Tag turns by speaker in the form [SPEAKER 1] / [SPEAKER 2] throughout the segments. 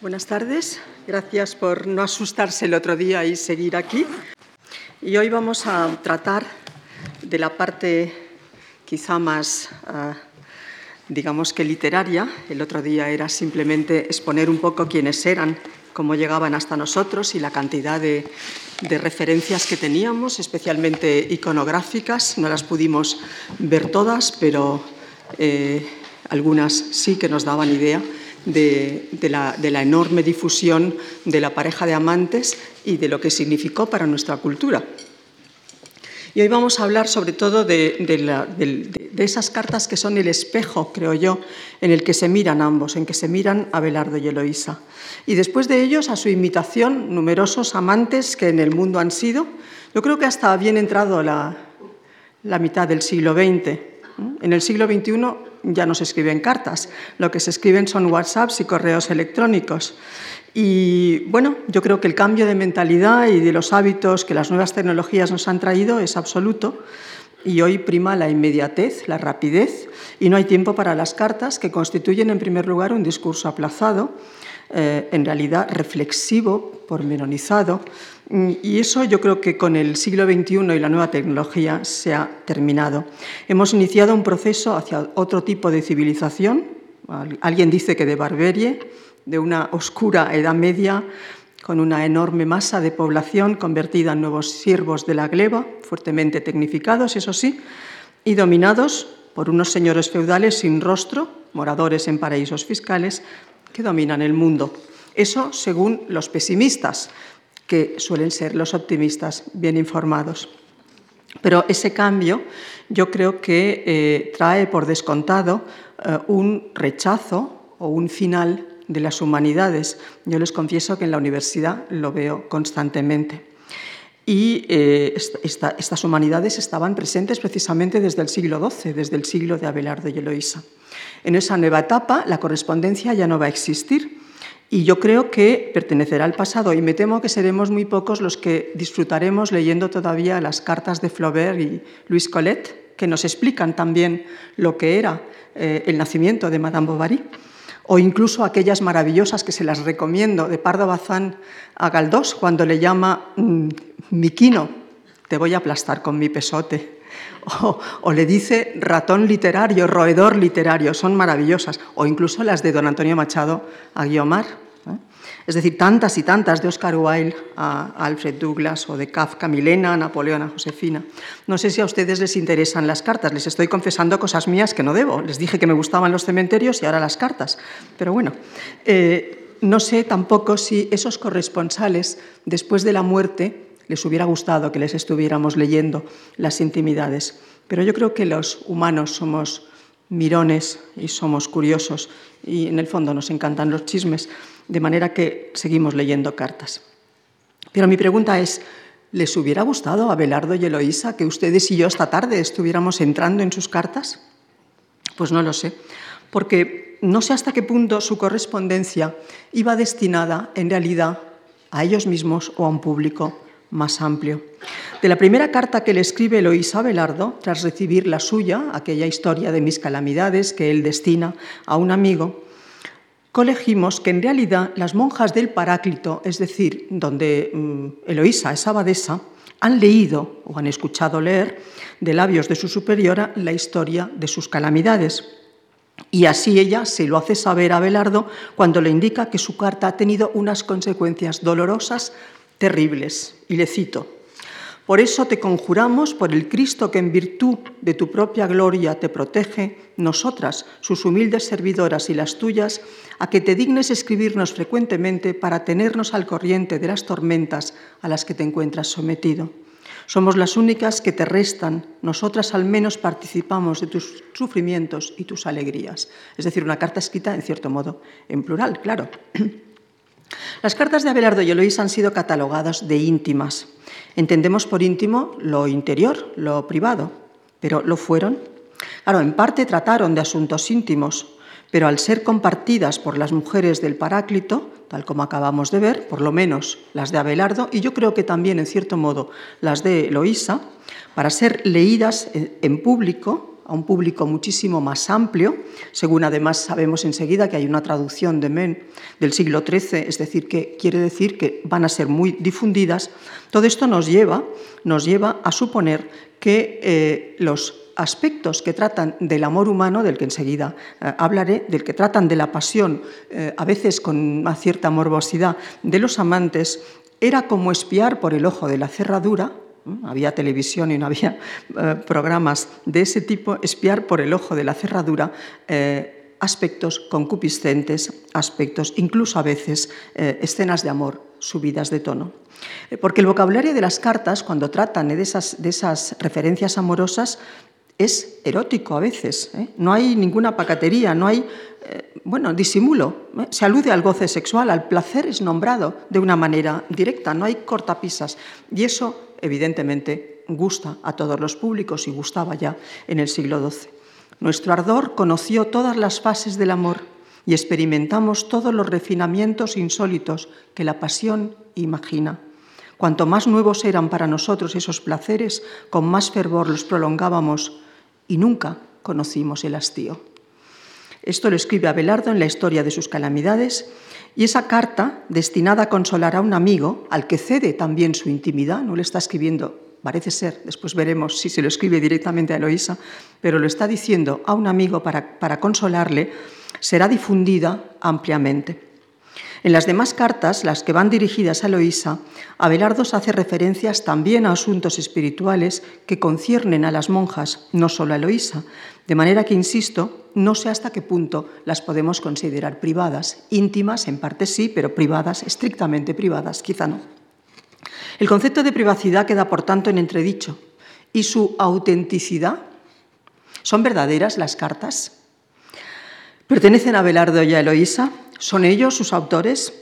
[SPEAKER 1] Buenas tardes, gracias por no asustarse el otro día y seguir aquí. Y hoy vamos a tratar de la parte quizá más, ah, digamos que literaria. El otro día era simplemente exponer un poco quiénes eran, cómo llegaban hasta nosotros y la cantidad de, referencias que teníamos, especialmente iconográficas. No las pudimos ver todas, pero eh, algunas sí que nos daban idea de, la, enorme difusión de la pareja de amantes y de lo que significó para nuestra cultura. Y hoy vamos a hablar sobre todo de, esas cartas que son el espejo, creo yo, en el que se miran ambos, en que se miran Abelardo y Eloísa. Y después de ellos, a su imitación, numerosos amantes que en el mundo han sido, yo creo que hasta bien entrado la, la mitad del siglo XX. En el siglo XXI ya no se escriben cartas, lo que se escriben son WhatsApps y correos electrónicos. Y bueno, yo creo que el cambio de mentalidad y de los hábitos que las nuevas tecnologías nos han traído es absoluto. Y hoy prima la inmediatez, la rapidez, y no hay tiempo para las cartas, que constituyen en primer lugar un discurso aplazado, eh, en realidad reflexivo, pormenorizado, Mm, y eso yo creo que con el siglo XXI y la nueva tecnología se ha terminado. Hemos iniciado un proceso hacia otro tipo de civilización. Alguien dice que de barbarie, de una oscura Edad Media, con una enorme masa de población convertida en nuevos siervos de la gleba, fuertemente tecnificados, eso sí, y dominados por unos señores feudales sin rostro, moradores en paraísos fiscales, que dominan el mundo. Eso según los pesimistas que suelen ser los optimistas bien informados. Pero ese cambio yo creo que eh, trae por descontado eh, un rechazo o un final de las humanidades. Yo les confieso que en la universidad lo veo constantemente. Y eh, estas humanidades estaban presentes precisamente desde el siglo XII, desde el siglo de Abelardo y Eloísa. En esa nueva etapa la correspondencia ya no va a existir, y yo creo que pertenecerá al pasado y me temo que seremos muy pocos los que disfrutaremos leyendo todavía las cartas de Flaubert y Louis Colette, que nos explican también lo que era eh, el nacimiento de Madame Bovary, o incluso aquellas maravillosas que se las recomiendo de Pardo Bazán a Galdós cuando le llama mm, Miquino, te voy a aplastar con mi pesote. O, le dice ratón literario, roedor literario, son maravillosas. O incluso las de don Antonio Machado a Guiomar. ¿eh? Es decir, tantas y tantas de Oscar Wilde a Alfred Douglas o de Kafka, Milena, Napoleón, a Josefina. No sé si a ustedes les interesan las cartas. Les estoy confesando cosas mías que no debo. Les dije que me gustaban los cementerios y ahora las cartas. Pero bueno, eh, no sé tampoco si esos corresponsales, después de la muerte, les hubiera gustado que les estuviéramos leyendo las intimidades. Pero yo creo que los humanos somos mirones y somos curiosos y en el fondo nos encantan los chismes, de manera que seguimos leyendo cartas. Pero mi pregunta es, ¿les hubiera gustado a Belardo y Eloísa que ustedes y yo esta tarde estuviéramos entrando en sus cartas? Pues no lo sé, porque no sé hasta qué punto su correspondencia iba destinada en realidad a ellos mismos o a un público más amplio. De la primera carta que le escribe Eloísa Belardo, tras recibir la suya, aquella historia de mis calamidades que él destina a un amigo, colegimos que en realidad las monjas del Paráclito, es decir, donde mm, Eloísa es abadesa, han leído o han escuchado leer de labios de su superiora la historia de sus calamidades. Y así ella se lo hace saber a Belardo cuando le indica que su carta ha tenido unas consecuencias dolorosas terribles. Y le cito, por eso te conjuramos, por el Cristo que en virtud de tu propia gloria te protege, nosotras, sus humildes servidoras y las tuyas, a que te dignes escribirnos frecuentemente para tenernos al corriente de las tormentas a las que te encuentras sometido. Somos las únicas que te restan, nosotras al menos participamos de tus sufrimientos y tus alegrías. Es decir, una carta escrita, en cierto modo, en plural, claro. Las cartas de Abelardo y Eloís han sido catalogadas de íntimas. Entendemos por íntimo lo interior, lo privado, pero ¿lo fueron? Claro, en parte trataron de asuntos íntimos, pero al ser compartidas por las mujeres del Paráclito, tal como acabamos de ver, por lo menos las de Abelardo y yo creo que también, en cierto modo, las de Eloísa, para ser leídas en público, a un público muchísimo más amplio, según además sabemos enseguida que hay una traducción de Men del siglo XIII, es decir, que quiere decir que van a ser muy difundidas. Todo esto nos lleva, nos lleva a suponer que eh, los aspectos que tratan del amor humano, del que enseguida eh, hablaré, del que tratan de la pasión, eh, a veces con una cierta morbosidad, de los amantes, era como espiar por el ojo de la cerradura, había televisión y no había eh, programas de ese tipo, espiar por el ojo de la cerradura eh, aspectos concupiscentes, aspectos, incluso a veces eh, escenas de amor subidas de tono. Porque el vocabulario de las cartas, cuando tratan de esas, de esas referencias amorosas, es erótico a veces. No hay ninguna pacatería, no hay, bueno, disimulo. Se alude al goce sexual, al placer es nombrado de una manera directa, no hay cortapisas. Y eso evidentemente gusta a todos los públicos y gustaba ya en el siglo XII. Nuestro ardor conoció todas las fases del amor y experimentamos todos los refinamientos insólitos que la pasión imagina. Cuanto más nuevos eran para nosotros esos placeres, con más fervor los prolongábamos y nunca conocimos el hastío. Esto lo escribe Abelardo en la historia de sus calamidades y esa carta, destinada a consolar a un amigo, al que cede también su intimidad, no le está escribiendo, parece ser, después veremos si se lo escribe directamente a Eloísa, pero lo está diciendo a un amigo para, para consolarle, será difundida ampliamente. En las demás cartas, las que van dirigidas a Eloísa, Abelardo hace referencias también a asuntos espirituales que conciernen a las monjas, no solo a Eloísa, de manera que, insisto, no sé hasta qué punto las podemos considerar privadas, íntimas en parte sí, pero privadas, estrictamente privadas, quizá no. El concepto de privacidad queda, por tanto, en entredicho. ¿Y su autenticidad? ¿Son verdaderas las cartas? ¿Pertenecen a Belardo y a Eloísa? ¿Son ellos sus autores?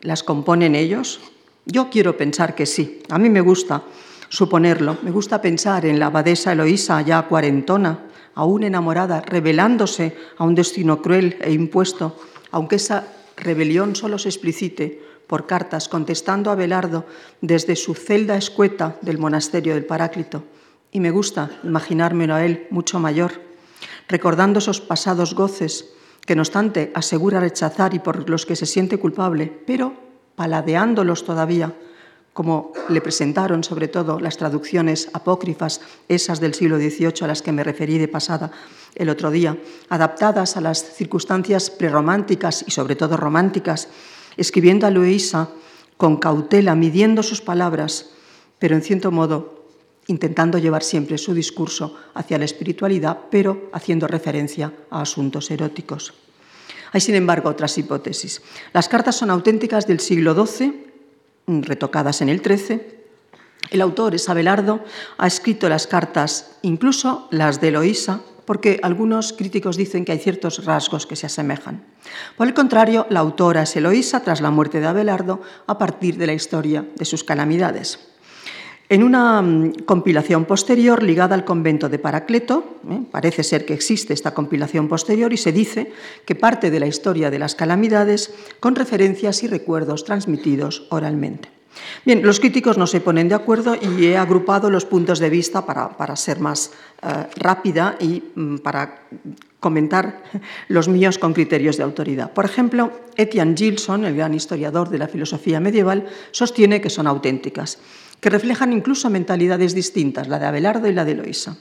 [SPEAKER 1] ¿Las componen ellos? Yo quiero pensar que sí. A mí me gusta suponerlo. Me gusta pensar en la abadesa Eloísa ya cuarentona, aún enamorada, rebelándose a un destino cruel e impuesto, aunque esa rebelión solo se explicite por cartas contestando a Belardo desde su celda escueta del monasterio del Paráclito. Y me gusta imaginármelo a él mucho mayor, recordando esos pasados goces que no obstante asegura rechazar y por los que se siente culpable, pero paladeándolos todavía, como le presentaron sobre todo las traducciones apócrifas, esas del siglo XVIII a las que me referí de pasada el otro día, adaptadas a las circunstancias prerrománticas y sobre todo románticas, escribiendo a Luisa con cautela, midiendo sus palabras, pero en cierto modo intentando llevar siempre su discurso hacia la espiritualidad, pero haciendo referencia a asuntos eróticos. Hay, sin embargo, otras hipótesis. Las cartas son auténticas del siglo XII, retocadas en el XIII. El autor es Abelardo, ha escrito las cartas, incluso las de Eloísa, porque algunos críticos dicen que hay ciertos rasgos que se asemejan. Por el contrario, la autora es Eloísa tras la muerte de Abelardo a partir de la historia de sus calamidades. En una mm, compilación posterior ligada al convento de Paracleto, ¿eh? parece ser que existe esta compilación posterior y se dice que parte de la historia de las calamidades con referencias y recuerdos transmitidos oralmente. Bien, los críticos no se ponen de acuerdo y he agrupado los puntos de vista para, ser más eh, rápida y mm, para comentar los míos con criterios de autoridad. Por ejemplo, Etienne Gilson, el gran historiador de la filosofía medieval, sostiene que son auténticas que reflejan incluso mentalidades distintas, la de Abelardo y la de Eloisa.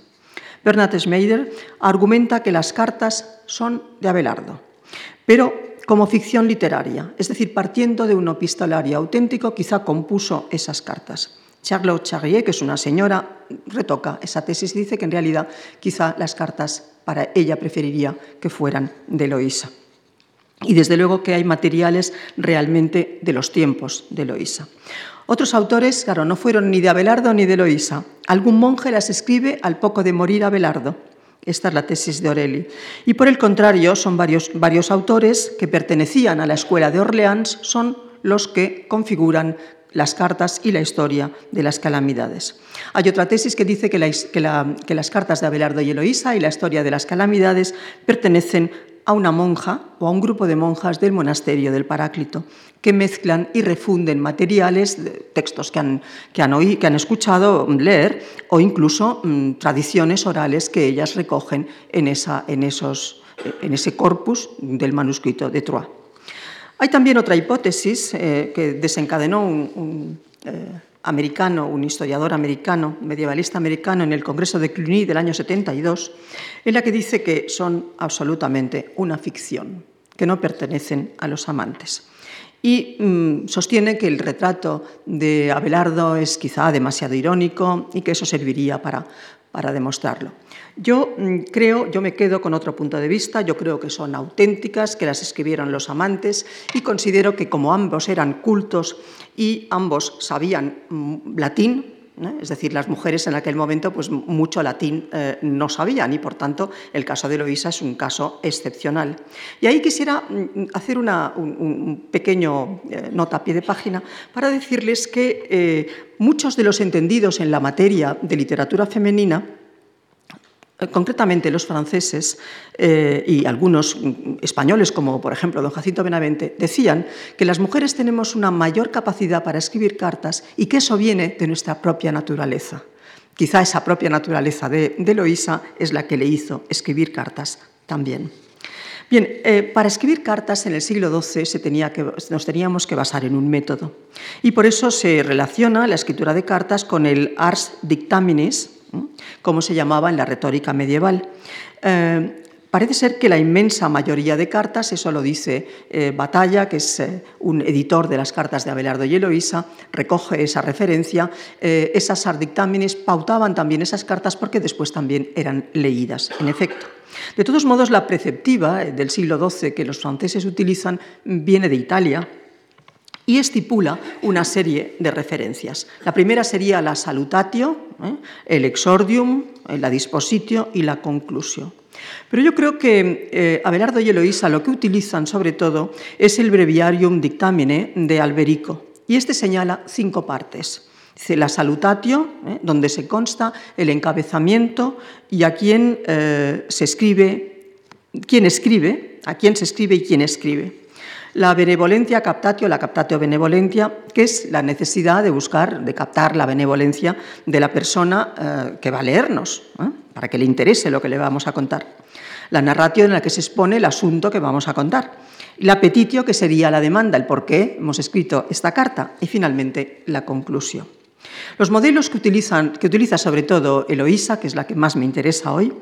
[SPEAKER 1] Bernard Schmeider argumenta que las cartas son de Abelardo, pero como ficción literaria, es decir, partiendo de un epistolario auténtico, quizá compuso esas cartas. Charlotte Charrier, que es una señora, retoca esa tesis y dice que en realidad quizá las cartas para ella preferiría que fueran de Eloisa. Y desde luego que hay materiales realmente de los tiempos de Eloisa. Otros autores, claro, no fueron ni de Abelardo ni de Eloísa. Algún monje las escribe al poco de morir Abelardo. Esta es la tesis de Orelli. Y por el contrario, son varios, autores que pertenecían a la escuela de Orleans, son los que configuran las cartas y la historia de las calamidades. Hay otra tesis que dice que, que las cartas de Abelardo y Eloísa y la historia de las calamidades pertenecen a una monja o a un grupo de monjas del monasterio del Paráclito, que mezclan y refunden materiales, textos que han, que han, que han escuchado leer o incluso mm, tradiciones orales que ellas recogen en, esa, en, esos, en ese corpus del manuscrito de Troyes. Hay también otra hipótesis eh, que desencadenó un, eh, americano, un historiador americano, medievalista americano, en el Congreso de Cluny del año 72, en la que dice que son absolutamente una ficción, que no pertenecen a los amantes. Y mm, sostiene que el retrato de Abelardo es quizá demasiado irónico y que eso serviría para, para demostrarlo. Yo mm, creo, yo me quedo con otro punto de vista, yo creo que son auténticas, que las escribieron los amantes y considero que como ambos eran cultos y ambos sabían mm, latín, ¿eh? es decir, las mujeres en aquel momento pues mucho latín eh, no sabían y por tanto el caso de Eloísa es un caso excepcional. Y ahí quisiera mm, hacer una, un, pequeño eh, nota a pie de página para decirles que muchos de los entendidos en la materia de literatura femenina concretamente los franceses eh, y algunos españoles, como por ejemplo don Jacinto Benavente, decían que las mujeres tenemos una mayor capacidad para escribir cartas y que eso viene de nuestra propia naturaleza. Quizá esa propia naturaleza de, Eloísa es la que le hizo escribir cartas también. Bien, eh, para escribir cartas en el siglo XII se tenía que, nos teníamos que basar en un método y por eso se relaciona la escritura de cartas con el ars dictaminis, como se llamaba en la retórica medieval. Eh, parece ser que la inmensa mayoría de cartas, eso lo dice eh, Batalla, que es eh, un editor de las cartas de Abelardo y Eloísa, recoge esa referencia. esas ardictámenes pautaban también esas cartas porque después también eran leídas, en efecto. De todos modos, la preceptiva del siglo XII que los franceses utilizan viene de Italia, y estipula una serie de referencias. La primera sería la salutatio, ¿eh? el exordium, la dispositio y la conclusio. Pero yo creo que eh, Abelardo y Eloísa lo que utilizan sobre todo es el breviarium dictamine de Alberico. Y este señala cinco partes. Dice la salutatio, ¿eh? donde se consta el encabezamiento y a quién se escribe, quién escribe, a quién se escribe y quién escribe la benevolencia captatio, la captatio benevolencia, que es la necesidad de buscar, de captar la benevolencia de la persona eh, que va a leernos, ¿eh? para que le interese lo que le vamos a contar. La narratio en la que se expone el asunto que vamos a contar. La petitio, que sería la demanda, el por qué hemos escrito esta carta. Y finalmente, la conclusión. Los modelos que, utiliza sobre todo Eloísa, que es la que más me interesa hoy,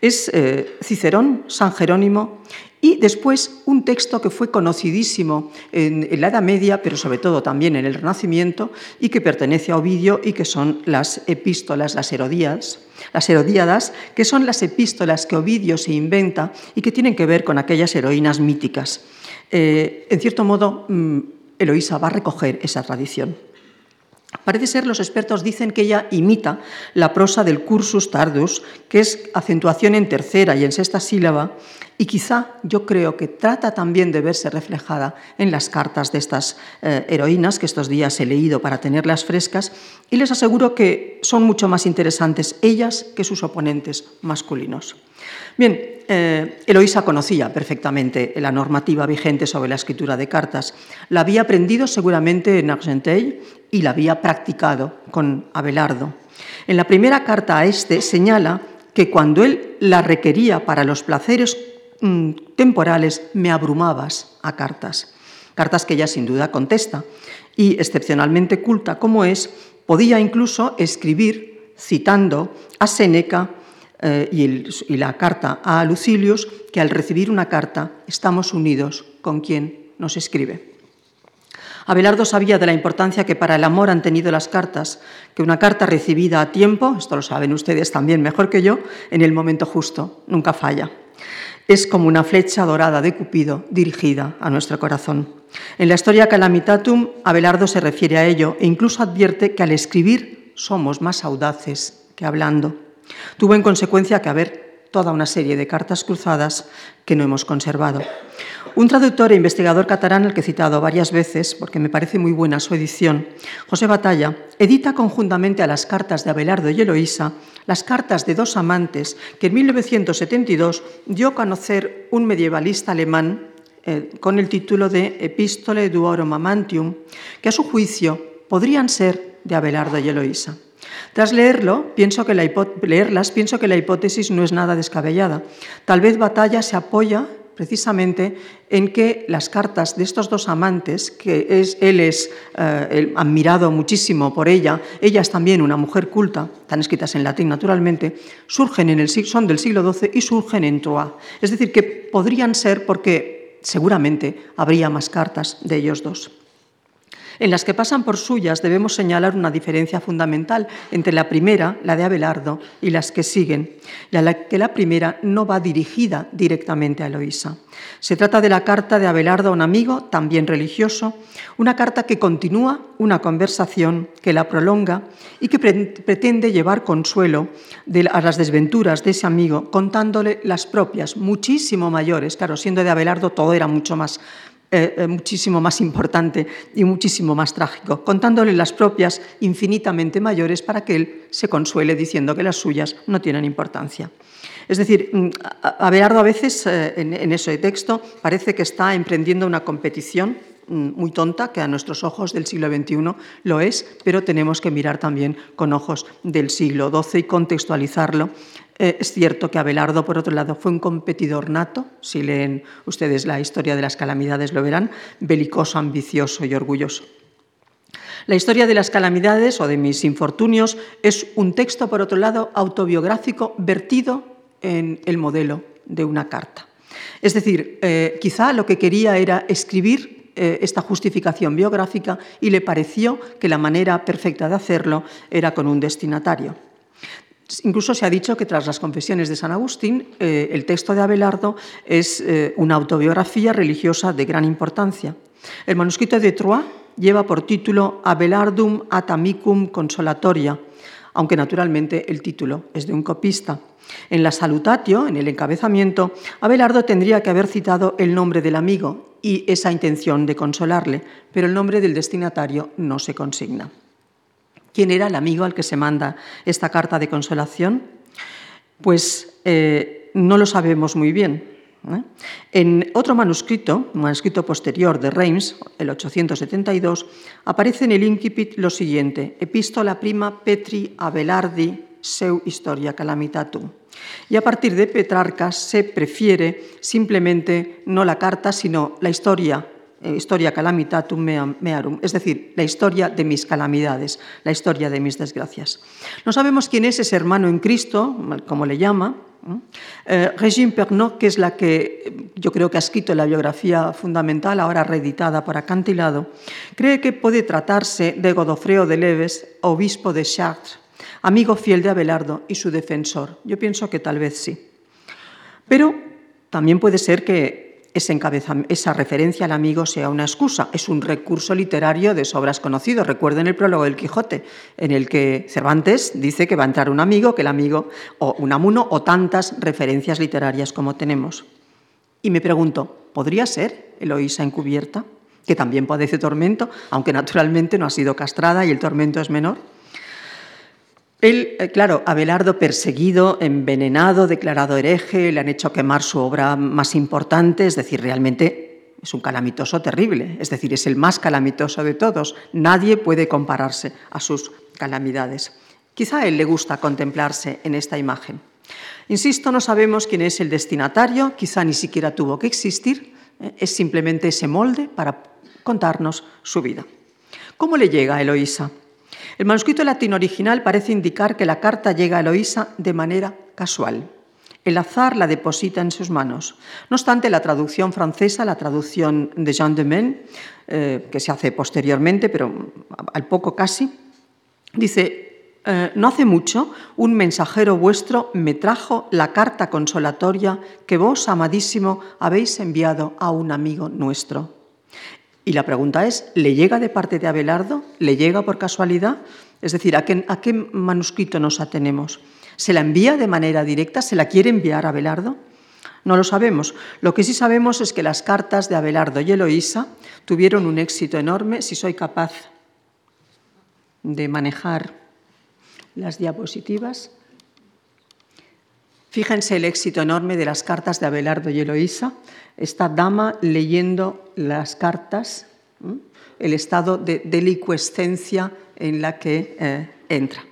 [SPEAKER 1] es eh, Cicerón, San Jerónimo y después un texto que fue conocidísimo en, la Edad Media, pero sobre todo también en el Renacimiento, y que pertenece a Ovidio y que son las epístolas, las herodías, las herodíadas, que son las epístolas que Ovidio se inventa y que tienen que ver con aquellas heroínas míticas. Eh, en cierto modo, mm, Eloísa va a recoger esa tradición. Parece ser, los expertos dicen que ella imita la prosa del cursus tardus, que es acentuación en tercera y en sexta sílaba, y quizá yo creo que trata también de verse reflejada en las cartas de estas eh, heroínas que estos días he leído para tenerlas frescas, y les aseguro que son mucho más interesantes ellas que sus oponentes masculinos. Bien, eh, Eloísa conocía perfectamente la normativa vigente sobre la escritura de cartas. La había aprendido seguramente en Argenteuil y la había practicado con Abelardo. En la primera carta a este señala que cuando él la requería para los placeres mm, temporales, me abrumabas a cartas. Cartas que ella sin duda contesta. Y excepcionalmente culta como es, podía incluso escribir citando a Séneca eh, y, la carta a Lucilius, que al recibir una carta estamos unidos con quien nos escribe. Abelardo sabía de la importancia que para el amor han tenido las cartas, que una carta recibida a tiempo, esto lo saben ustedes también mejor que yo, en el momento justo, nunca falla. Es como una flecha dorada de Cupido dirigida a nuestro corazón. En la historia Calamitatum, Abelardo se refiere a ello e incluso advierte que al escribir somos más audaces que hablando. Tuvo en consecuencia que haber toda una serie de cartas cruzadas que no hemos conservado. Un traductor e investigador catalán, al que he citado varias veces, porque me parece muy buena su edición, José Batalla, edita conjuntamente a las cartas de Abelardo y Eloísa las cartas de dos amantes que en 1972 dio a conocer un medievalista alemán eh, con el título de Epístole duorum amantium, que a su juicio podrían ser de Abelardo y Eloísa. Tras leerlo, pienso que la leerlas, pienso que la hipótesis no es nada descabellada. Tal vez Batalla se apoya precisamente en que las cartas de estos dos amantes, que es, él es eh, admirado muchísimo por ella, ella es también una mujer culta, están escritas en latín naturalmente, surgen en el, son del siglo XII y surgen en Troyes. Es decir, que podrían ser porque seguramente habría más cartas de ellos dos. En las que pasan por suyas debemos señalar una diferencia fundamental entre la primera, la de Abelardo, y las que siguen, ya que la primera no va dirigida directamente a Eloísa. Se trata de la carta de Abelardo a un amigo, también religioso, una carta que continúa una conversación, que la prolonga y que pretende llevar consuelo a las desventuras de ese amigo, contándole las propias, muchísimo mayores. Claro, siendo de Abelardo todo era mucho más eh, eh, muchísimo más importante y muchísimo más trágico, contándole las propias infinitamente mayores para que él se consuele diciendo que las suyas no tienen importancia. Es decir, mm, Abelardo a veces eh, en ese texto parece que está emprendiendo una competición muy tonta, que a nuestros ojos del siglo XXI lo es, pero tenemos que mirar también con ojos del siglo XII y contextualizarlo eh, es cierto que Abelardo, por otro lado, fue un competidor nato, si leen ustedes la historia de las calamidades lo verán, belicoso, ambicioso y orgulloso. La historia de las calamidades o de mis infortunios es un texto, por otro lado, autobiográfico vertido en el modelo de una carta. Es decir, eh, quizá lo que quería era escribir eh, esta justificación biográfica y le pareció que la manera perfecta de hacerlo era con un destinatario. Incluso se ha dicho que tras las confesiones de San Agustín, eh, el texto de Abelardo es eh, una autobiografía religiosa de gran importancia. El manuscrito de Troyes lleva por título Abelardum Atamicum Consolatoria, aunque naturalmente el título es de un copista. En la salutatio, en el encabezamiento, Abelardo tendría que haber citado el nombre del amigo y esa intención de consolarle, pero el nombre del destinatario no se consigna. ¿Quién era el amigo al que se manda esta carta de consolación? Pues eh, no lo sabemos muy bien. ¿Eh? En otro manuscrito, un manuscrito posterior de Reims, el 872, aparece en el incipit lo siguiente: Epístola prima Petri Abelardi seu historia calamitatum. Y a partir de Petrarca se prefiere simplemente no la carta, sino la historia eh, historia calamitatum mearum, es decir, la historia de mis calamidades, la historia de mis desgracias. No sabemos quién es ese hermano en Cristo, como le llama. Eh, Regine Pernod, que es la que yo creo que ha escrito la biografía fundamental, ahora reeditada por acantilado, cree que puede tratarse de Godofreo de Leves, obispo de Chartres, amigo fiel de Abelardo y su defensor. Yo pienso que tal vez sí. Pero también puede ser que esa referencia al amigo sea una excusa. Es un recurso literario de sobras conocido. Recuerden el prólogo del Quijote, en el que Cervantes dice que va a entrar un amigo, que el amigo, o un amuno, o tantas referencias literarias como tenemos. Y me pregunto, ¿podría ser Eloísa encubierta? Que también padece tormento, aunque naturalmente no ha sido castrada y el tormento es menor. Él, eh, claro, Abelardo perseguido, envenenado, declarado hereje, le han hecho quemar su obra más importante, es decir, realmente es un calamitoso terrible, es decir, es el más calamitoso de todos. Nadie puede compararse a sus calamidades. Quizá a él le gusta contemplarse en esta imagen. Insisto, no sabemos quién es el destinatario, quizá ni siquiera tuvo que existir, eh, es simplemente ese molde para contarnos su vida. ¿Cómo le llega a Eloísa? El manuscrito latino original parece indicar que la carta llega a Eloísa de manera casual. El azar la deposita en sus manos. No obstante, la traducción francesa, la traducción de Jean de Men, eh, que se hace posteriormente, pero al poco casi, dice, eh, no hace mucho un mensajero vuestro me trajo la carta consolatoria que vos, amadísimo, habéis enviado a un amigo nuestro. Y la pregunta es, ¿le llega de parte de Abelardo? ¿Le llega por casualidad? Es decir, ¿a qué, manuscrito nos atenemos? ¿Se la envía de manera directa? ¿Se la quiere enviar a Abelardo? No lo sabemos. Lo que sí sabemos es que las cartas de Abelardo y Eloísa tuvieron un éxito enorme. Si soy capaz de manejar las diapositivas. Fíjense el éxito enorme de las cartas de Abelardo y Eloísa. Esta dama leyendo las cartas, el estado de delicuescencia en la que eh, entra.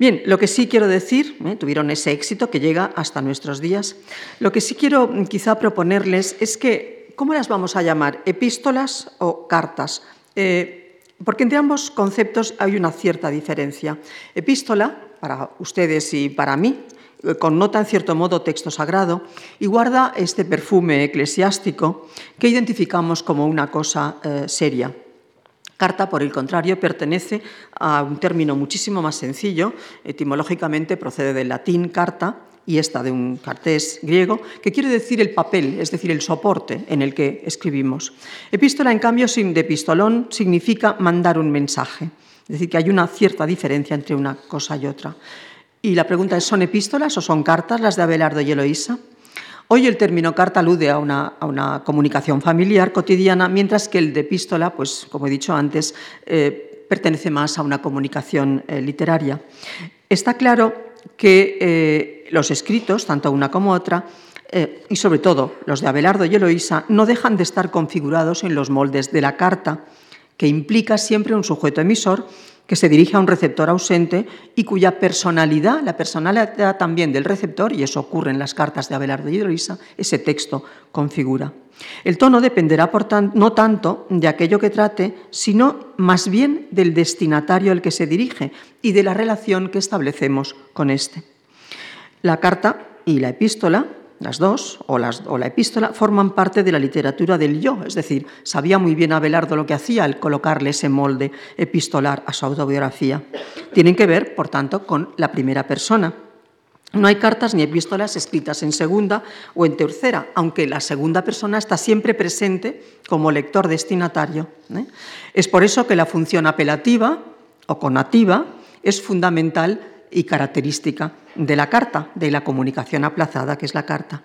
[SPEAKER 1] Bien, lo que sí quiero decir, ¿eh? tuvieron ese éxito que llega hasta nuestros días, lo que sí quiero mm, quizá proponerles es que, ¿cómo las vamos a llamar? ¿Epístolas o cartas? Eh, porque entre ambos conceptos hay una cierta diferencia. Epístola, para ustedes y para mí, connota en cierto modo texto sagrado y guarda este perfume eclesiástico que identificamos como una cosa seria. Carta, por el contrario, pertenece a un término muchísimo más sencillo, etimológicamente procede del latín carta y esta de un cartés griego, que quiere decir el papel, es decir, el soporte en el que escribimos. Epístola, en cambio, de epistolón, significa mandar un mensaje, es decir, que hay una cierta diferencia entre una cosa y otra. Y la pregunta es, ¿son epístolas o son cartas las de Abelardo y Eloísa? Hoy el término carta alude a una, comunicación familiar cotidiana, mientras que el de epístola, pues como he dicho antes, eh, pertenece más a una comunicación eh, literaria. Está claro que eh, los escritos, tanto una como otra, y sobre todo los de Abelardo y Eloísa, no dejan de estar configurados en los moldes de la carta, que implica siempre un sujeto emisor que se dirige a un receptor ausente y cuya personalidad, la personalidad también del receptor, y eso ocurre en las cartas de Abelardo y Eloísa, ese texto configura. El tono dependerá, no tanto de aquello que trate, sino más bien del destinatario al que se dirige y de la relación que establecemos con éste. La carta y la epístola las dos, o, la epístola, forman parte de la literatura del yo, es decir, sabía muy bien Abelardo lo que hacía al colocarle ese molde epistolar a su autobiografía. Tienen que ver, por tanto, con la primera persona. No hay cartas ni epístolas escritas en segunda o en tercera, aunque la segunda persona está siempre presente como lector destinatario. ¿eh? Es por eso que la función apelativa o conativa es fundamental y característica de la carta, de la comunicación aplazada, que es la carta.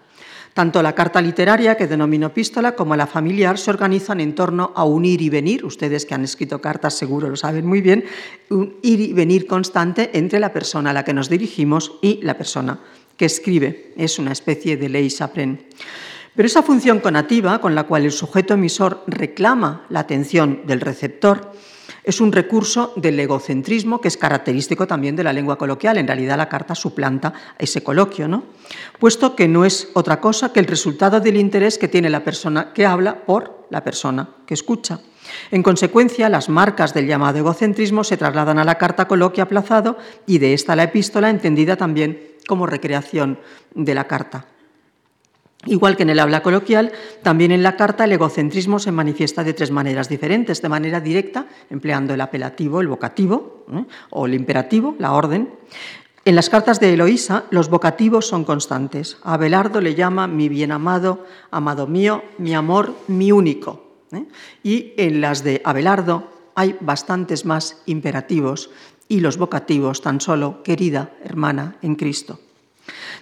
[SPEAKER 1] Tanto la carta literaria, que denomino epístola, como la familiar se organizan en torno a un ir y venir. Ustedes que han escrito cartas seguro lo saben muy bien. Un ir y venir constante entre la persona a la que nos dirigimos y la persona que escribe. Es una especie de ley sapren. Pero esa función conativa, con la cual el sujeto emisor reclama la atención del receptor, es un recurso del egocentrismo que es característico también de la lengua coloquial. En realidad la carta suplanta ese coloquio, ¿no? puesto que no es otra cosa que el resultado del interés que tiene la persona que habla por la persona que escucha. En consecuencia, las marcas del llamado egocentrismo se trasladan a la carta coloquia aplazado y de esta la epístola entendida también como recreación de la carta. Igual que en el habla coloquial, también en la carta el egocentrismo se manifiesta de tres maneras diferentes. De manera directa, empleando el apelativo, el vocativo, ¿eh? o el imperativo, la orden. En las cartas de Eloísa, los vocativos son constantes. Abelardo le llama mi bien amado, amado mío, mi amor, mi único. ¿eh? Y en las de Abelardo hay bastantes más imperativos y los vocativos tan solo querida hermana en Cristo.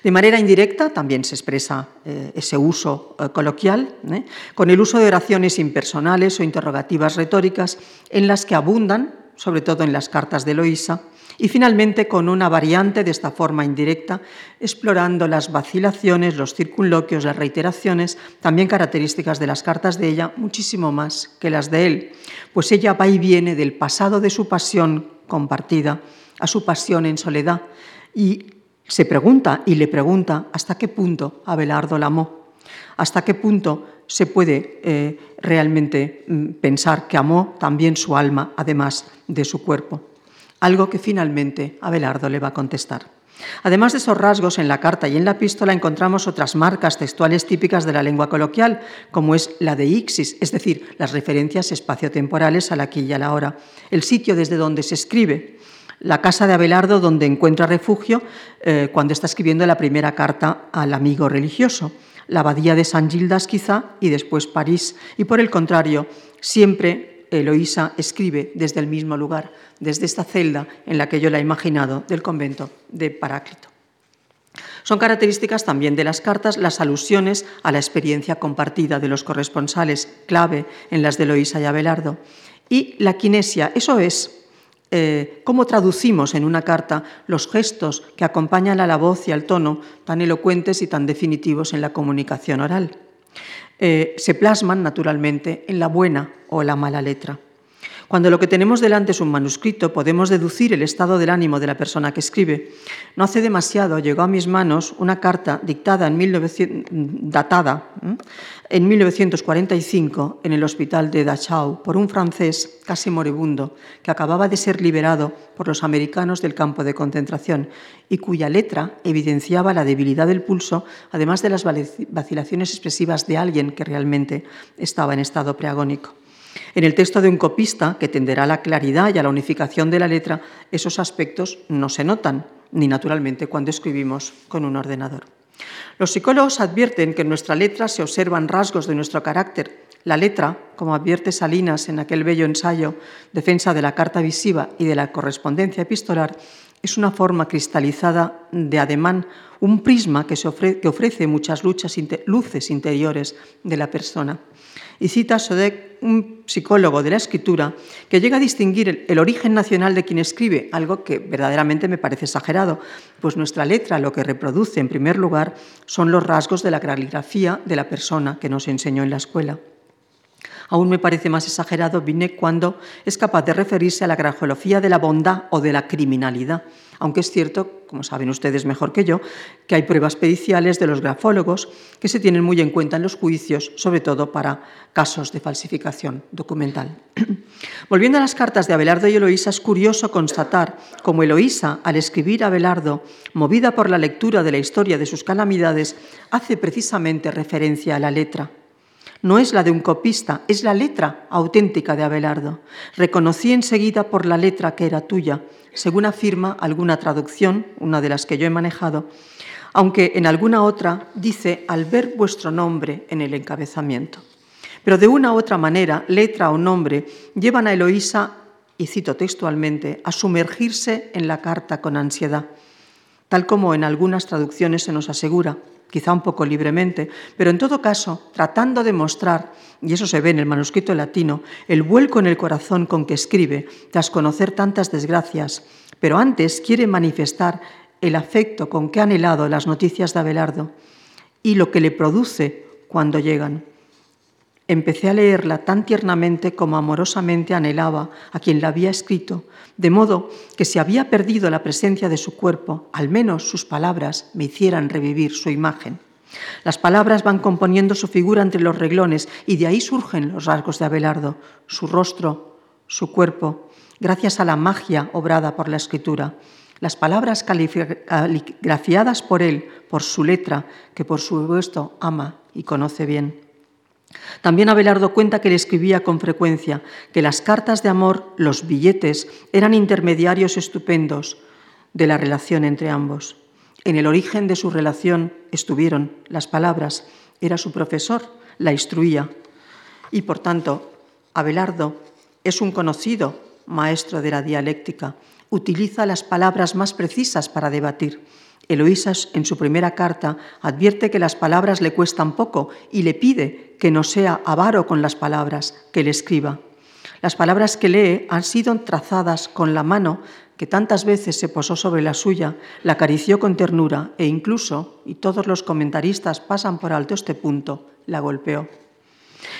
[SPEAKER 1] De manera indirecta también se expresa eh, ese uso eh, coloquial, ¿eh? con el uso de oraciones impersonales o interrogativas retóricas en las que abundan, sobre todo en las cartas de Eloísa, y finalmente con una variante de esta forma indirecta, explorando las vacilaciones, los circunloquios, las reiteraciones, también características de las cartas de ella, muchísimo más que las de él, pues ella va y viene del pasado de su pasión compartida a su pasión en soledad y se pregunta y le pregunta hasta qué punto Abelardo la amó, hasta qué punto se puede eh, realmente mm, pensar que amó también su alma, además de su cuerpo. Algo que finalmente Abelardo le va a contestar. Además de esos rasgos, en la carta y en la epístola encontramos otras marcas textuales típicas de la lengua coloquial, como es la de ixis, es decir, las referencias espaciotemporales al aquí y a la hora, el sitio desde donde se escribe, la casa de Abelardo donde encuentra refugio eh, cuando está escribiendo la primera carta al amigo religioso, la abadía de San Gildas quizá y después París, y por el contrario, siempre Eloísa escribe desde el mismo lugar, desde esta celda en la que yo la he imaginado del convento de Paráclito. Son características también de las cartas las alusiones a la experiencia compartida de los corresponsales, clave en las de Eloísa y Abelardo, y la kinesia, eso es, eh, cómo traducimos en una carta los gestos que acompañan a la voz y al tono tan elocuentes y tan definitivos en la comunicación oral. Eh, se plasman naturalmente en la buena o la mala letra. Cuando lo que tenemos delante es un manuscrito, podemos deducir el estado del ánimo de la persona que escribe. No hace demasiado llegó a mis manos una carta dictada en 1900, datada en 1945 en el hospital de Dachau por un francés casi moribundo que acababa de ser liberado por los americanos del campo de concentración y cuya letra evidenciaba la debilidad del pulso, además de las vacilaciones expresivas de alguien que realmente estaba en estado preagónico. En el texto de un copista, que tenderá a la claridad y a la unificación de la letra, esos aspectos no se notan, ni naturalmente cuando escribimos con un ordenador. Los psicólogos advierten que en nuestra letra se observan rasgos de nuestro carácter. La letra, como advierte Salinas en aquel bello ensayo Defensa de la carta visiva y de la correspondencia epistolar, es una forma cristalizada de ademán, un prisma que, ofrece muchas luces interiores de la persona y cita Sodek, un psicólogo de la escritura, que llega a distinguir el, origen nacional de quien escribe, algo que verdaderamente me parece exagerado, pues nuestra letra lo que reproduce en primer lugar son los rasgos de la caligrafía de la persona que nos enseñó en la escuela. Aún me parece más exagerado Binet cuando es capaz de referirse a la grafología de la bondad o de la criminalidad, aunque es cierto, como saben ustedes mejor que yo, que hay pruebas periciales de los grafólogos que se tienen muy en cuenta en los juicios, sobre todo para casos de falsificación documental. Volviendo a las cartas de Abelardo y Eloísa, es curioso constatar cómo Eloísa, al escribir a Abelardo, movida por la lectura de la historia de sus calamidades, hace precisamente referencia a la letra. No es la de un copista, es la letra auténtica de Abelardo. Reconocí enseguida por la letra que era tuya, según afirma alguna traducción, una de las que yo he manejado, aunque en alguna otra dice al ver vuestro nombre en el encabezamiento. Pero de una u otra manera, letra o nombre llevan a Eloísa, y cito textualmente, a sumergirse en la carta con ansiedad, tal como en algunas traducciones se nos asegura quizá un poco libremente, pero en todo caso tratando de mostrar, y eso se ve en el manuscrito latino, el vuelco en el corazón con que escribe, tras conocer tantas desgracias, pero antes quiere manifestar el afecto con que ha anhelado las noticias de Abelardo y lo que le produce cuando llegan. Empecé a leerla tan tiernamente como amorosamente anhelaba a quien la había escrito, de modo que si había perdido la presencia de su cuerpo, al menos sus palabras me hicieran revivir su imagen. Las palabras van componiendo su figura entre los reglones y de ahí surgen los rasgos de Abelardo, su rostro, su cuerpo, gracias a la magia obrada por la escritura. Las palabras caligrafiadas por él, por su letra, que por supuesto ama y conoce bien. También Abelardo cuenta que le escribía con frecuencia que las cartas de amor, los billetes, eran intermediarios estupendos de la relación entre ambos. En el origen de su relación estuvieron las palabras, era su profesor, la instruía. Y por tanto, Abelardo es un conocido maestro de la dialéctica, utiliza las palabras más precisas para debatir Eloísa, en su primera carta, advierte que las palabras le cuestan poco y le pide que no sea avaro con las palabras, que le escriba. Las palabras que lee han sido trazadas con la mano que tantas veces se posó sobre la suya, la acarició con ternura e incluso, y todos los comentaristas pasan por alto este punto, la golpeó.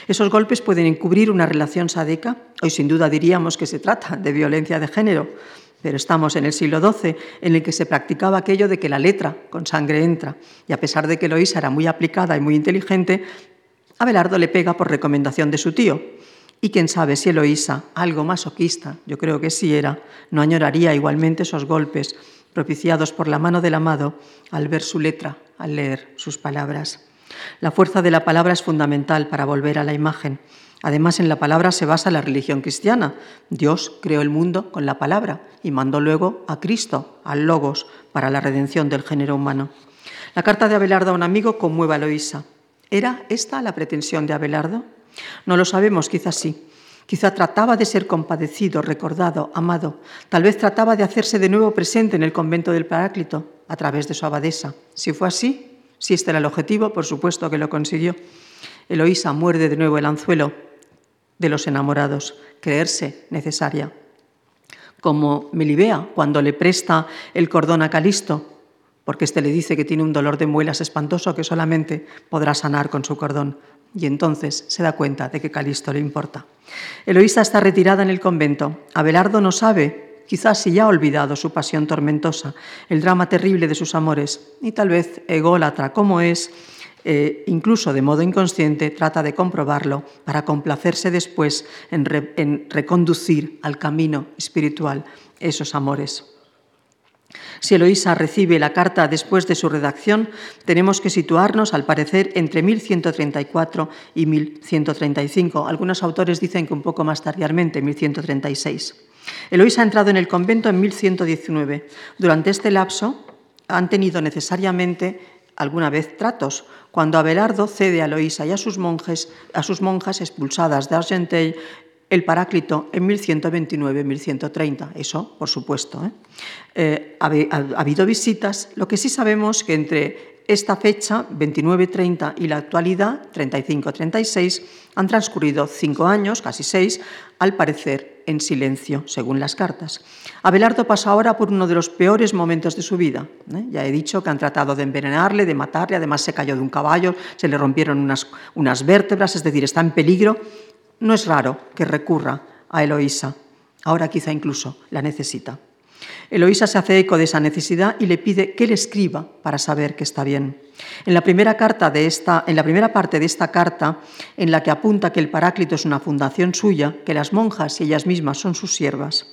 [SPEAKER 1] Esos golpes pueden encubrir una relación sádica, hoy sin duda diríamos que se trata de violencia de género, pero estamos en el siglo XII, en el que se practicaba aquello de que la letra con sangre entra, y a pesar de que Eloísa era muy aplicada y muy inteligente, Abelardo le pega por recomendación de su tío. Y quién sabe si Eloísa, algo masoquista, yo creo que sí era, no añoraría igualmente esos golpes propiciados por la mano del amado al ver su letra, al leer sus palabras. La fuerza de la palabra es fundamental para volver a la imagen. Además, en la palabra se basa la religión cristiana. Dios creó el mundo con la palabra y mandó luego a Cristo, al Logos, para la redención del género humano. La carta de Abelardo a un amigo conmueve a Eloísa. ¿Era esta la pretensión de Abelardo? No lo sabemos, quizás sí. Quizá trataba de ser compadecido, recordado, amado. Tal vez trataba de hacerse de nuevo presente en el convento del Paráclito a través de su abadesa. Si fue así, si este era el objetivo, por supuesto que lo consiguió. Eloísa muerde de nuevo el anzuelo de los enamorados, creerse necesaria. Como Melibea cuando le presta el cordón a Calisto, porque éste le dice que tiene un dolor de muelas espantoso que solamente podrá sanar con su cordón. Y entonces se da cuenta de que Calisto le importa. Eloísa está retirada en el convento. Abelardo no sabe, quizás si ya ha olvidado su pasión tormentosa, el drama terrible de sus amores, y tal vez ególatra como es, eh, incluso de modo inconsciente, trata de comprobarlo para complacerse después en reconducir al camino espiritual esos amores. Si Eloísa recibe la carta después de su redacción, tenemos que situarnos, al parecer, entre 1134 y 1135. Algunos autores dicen que un poco más tardíamente, 1136. Eloísa ha entrado en el convento en 1119. Durante este lapso han tenido necesariamente alguna vez tratos, cuando Abelardo cede a Eloísa y a sus, monjes, a sus monjas expulsadas de Argenteuil el Paráclito en 1129-1130, eso por supuesto. ¿eh? Eh, ha, habido visitas, lo que sí sabemos que entre esta fecha, 29-30, y la actualidad, 35-36, han transcurrido cinco años, casi seis, al parecer en silencio, según las cartas. Abelardo pasa ahora por uno de los peores momentos de su vida. ¿eh? Ya he dicho que han tratado de envenenarle, de matarle, además se cayó de un caballo, se le rompieron unas, unas vértebras, es decir, está en peligro no es raro que recurra a Eloísa. Ahora quizá incluso la necesita. Eloísa se hace eco de esa necesidad y le pide que le escriba para saber que está bien. En la, primera carta de esta, en la primera parte de esta carta, en la que apunta que el Paráclito es una fundación suya, que las monjas y ellas mismas son sus siervas,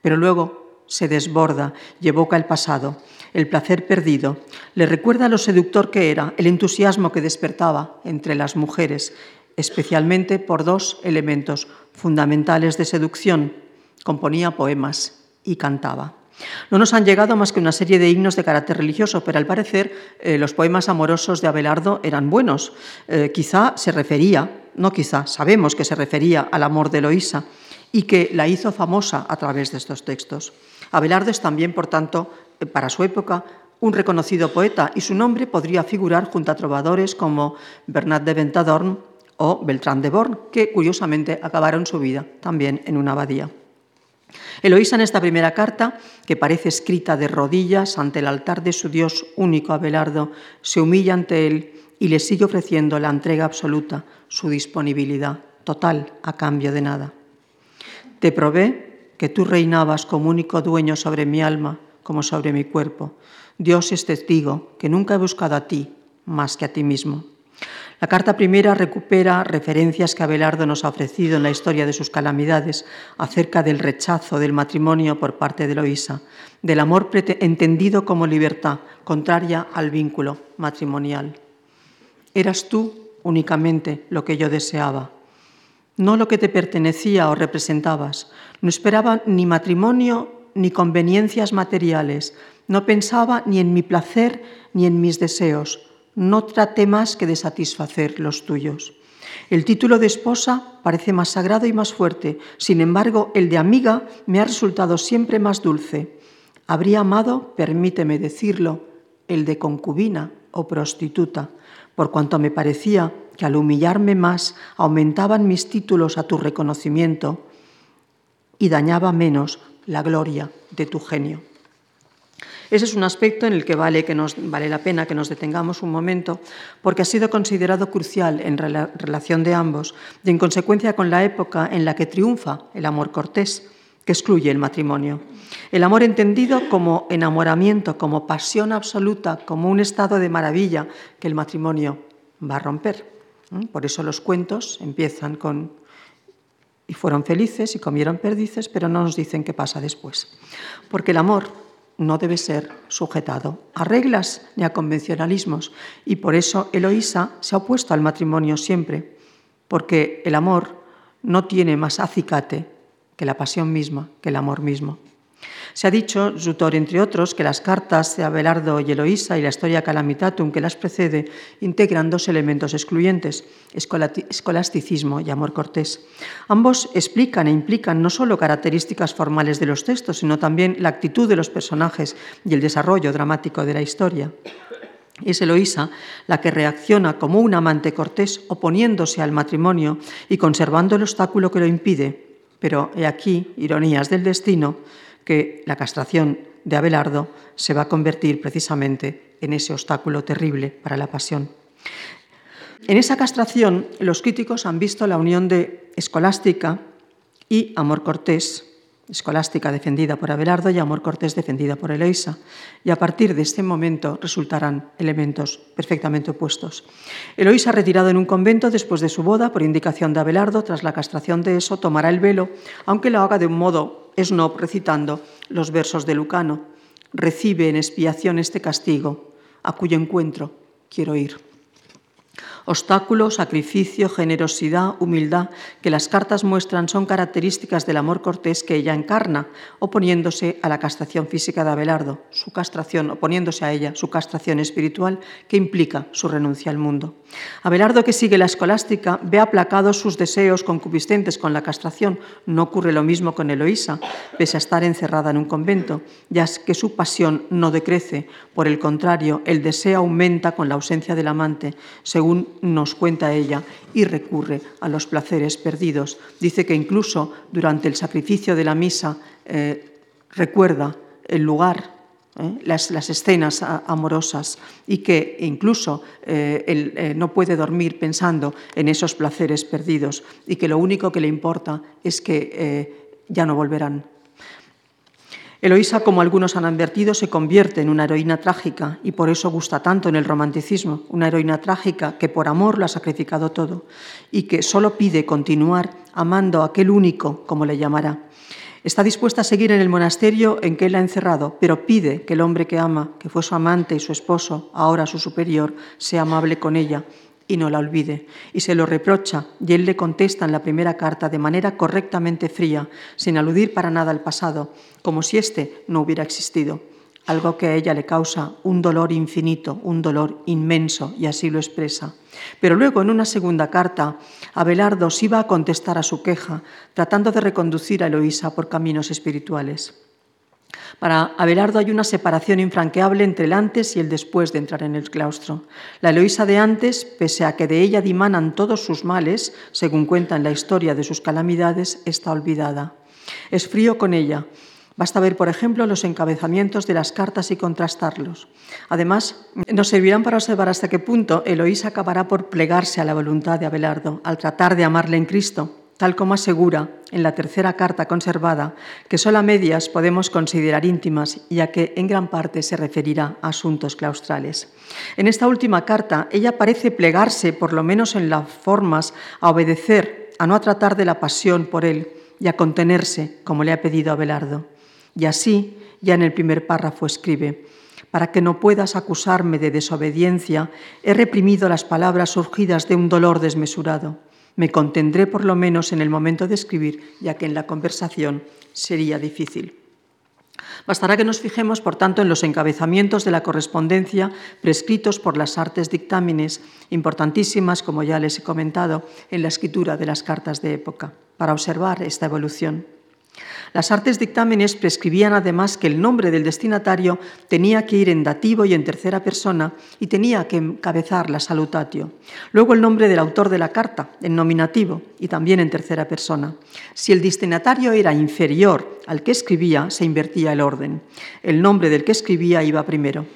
[SPEAKER 1] pero luego se desborda y evoca el pasado, el placer perdido, le recuerda lo seductor que era, el entusiasmo que despertaba entre las mujeres especialmente por dos elementos fundamentales de seducción. Componía poemas y cantaba. No nos han llegado más que una serie de himnos de carácter religioso, pero al parecer eh, los poemas amorosos de Abelardo eran buenos. Eh, quizá se refería, no quizá, sabemos que se refería al amor de Eloísa y que la hizo famosa a través de estos textos. Abelardo es también, por tanto, eh, para su época, un reconocido poeta y su nombre podría figurar junto a trovadores como Bernat de Ventadorn o Beltrán de Born, que curiosamente acabaron su vida también en una abadía. Eloísa en esta primera carta, que parece escrita de rodillas ante el altar de su Dios único Abelardo, se humilla ante él y le sigue ofreciendo la entrega absoluta, su disponibilidad total a cambio de nada. Te probé que tú reinabas como único dueño sobre mi alma, como sobre mi cuerpo. Dios es testigo que nunca he buscado a ti más que a ti mismo. La carta primera recupera referencias que Abelardo nos ha ofrecido en la historia de sus calamidades acerca del rechazo del matrimonio por parte de Eloísa, del amor entendido como libertad, contraria al vínculo matrimonial. Eras tú únicamente lo que yo deseaba, no lo que te pertenecía o representabas. No esperaba ni matrimonio ni conveniencias materiales, no pensaba ni en mi placer ni en mis deseos no trate más que de satisfacer los tuyos. El título de esposa parece más sagrado y más fuerte, sin embargo, el de amiga me ha resultado siempre más dulce. Habría amado, permíteme decirlo, el de concubina o prostituta, por cuanto me parecía que al humillarme más aumentaban mis títulos a tu reconocimiento y dañaba menos la gloria de tu genio. Ese es un aspecto en el que vale, que nos, vale la pena que nos detengamos un momento, porque ha sido considerado crucial en la relación de ambos y en consecuencia con la época en la que triunfa el amor cortés, que excluye el matrimonio. El amor entendido como enamoramiento, como pasión absoluta, como un estado de maravilla que el matrimonio va a romper. Por eso los cuentos empiezan con y fueron felices y comieron perdices, pero no nos dicen qué pasa después. Porque el amor no debe ser sujetado a reglas ni a convencionalismos y por eso Eloísa se ha opuesto al matrimonio siempre, porque el amor no tiene más acicate que la pasión misma, que el amor mismo. Se ha dicho, Zutor entre otros, que las cartas de Abelardo y Eloísa y la historia Calamitatum que las precede integran dos elementos excluyentes, escolasticismo y amor cortés. Ambos explican e implican no solo características formales de los textos, sino también la actitud de los personajes y el desarrollo dramático de la historia. Es Eloísa la que reacciona como un amante cortés oponiéndose al matrimonio y conservando el obstáculo que lo impide. Pero he aquí, ironías del destino, que la castración de Abelardo se va a convertir precisamente en ese obstáculo terrible para la pasión. En esa castración, los críticos han visto la unión de escolástica y amor cortés escolástica defendida por Abelardo y Amor Cortés defendida por Eloisa, y a partir de este momento resultarán elementos perfectamente opuestos. Eloisa, retirado en un convento después de su boda por indicación de Abelardo, tras la castración de eso, tomará el velo, aunque lo haga de un modo snob recitando los versos de Lucano. Recibe en expiación este castigo, a cuyo encuentro quiero ir. Obstáculo, sacrificio, generosidad, humildad, que las cartas muestran son características del amor cortés que ella encarna, oponiéndose a la castración física de Abelardo, su castración, oponiéndose a ella, su castración espiritual, que implica su renuncia al mundo. Abelardo, que sigue la escolástica, ve aplacados sus deseos concupiscentes con la castración. No ocurre lo mismo con Eloísa, pese a estar encerrada en un convento, ya que su pasión no decrece. Por el contrario, el deseo aumenta con la ausencia del amante, según nos cuenta ella, y recurre a los placeres perdidos. Dice que incluso durante el sacrificio de la misa eh, recuerda el lugar, eh, las, escenas amorosas y que incluso eh, él no puede dormir pensando en esos placeres perdidos y que lo único que le importa es que ya no volverán. Eloísa, como algunos han advertido, se convierte en una heroína trágica y por eso gusta tanto en el romanticismo, una heroína trágica que por amor lo ha sacrificado todo y que solo pide continuar amando a aquel único, como le llamará. Está dispuesta a seguir en el monasterio en que él ha encerrado, pero pide que el hombre que ama, que fue su amante y su esposo, ahora su superior, sea amable con ella y no la olvide. Y se lo reprocha y él le contesta en la primera carta de manera correctamente fría, sin aludir para nada al pasado, como si éste no hubiera existido. Algo que a ella le causa un dolor infinito, un dolor inmenso, y así lo expresa. Pero luego, en una segunda carta, Abelardo sí va a contestar a su queja, tratando de reconducir a Eloísa por caminos espirituales. Para Abelardo hay una separación infranqueable entre el antes y el después de entrar en el claustro. La Eloísa de antes, pese a que de ella dimanan todos sus males, según cuenta en la historia de sus calamidades, está olvidada. Es frío con ella. Basta ver, por ejemplo, los encabezamientos de las cartas y contrastarlos. Además, nos servirán para observar hasta qué punto Eloísa acabará por plegarse a la voluntad de Abelardo al tratar de amarle en Cristo tal como asegura en la tercera carta conservada, que solo a medias podemos considerar íntimas, ya que en gran parte se referirá a asuntos claustrales. En esta última carta, ella parece plegarse, por lo menos en las formas, a obedecer, a no tratar de la pasión por él y a contenerse, como le ha pedido Abelardo. Y así, ya en el primer párrafo escribe, para que no puedas acusarme de desobediencia, he reprimido las palabras surgidas de un dolor desmesurado. Me contendré por lo menos en el momento de escribir, ya que en la conversación sería difícil. Bastará que nos fijemos, por tanto, en los encabezamientos de la correspondencia prescritos por las artes dictámenes, importantísimas, como ya les he comentado, en la escritura de las cartas de época, para observar esta evolución. Las artes dictámenes prescribían además que el nombre del destinatario tenía que ir en dativo y en tercera persona y tenía que encabezar la salutatio. Luego el nombre del autor de la carta en nominativo y también en tercera persona. Si el destinatario era inferior al que escribía, se invertía el orden. El nombre del que escribía iba primero.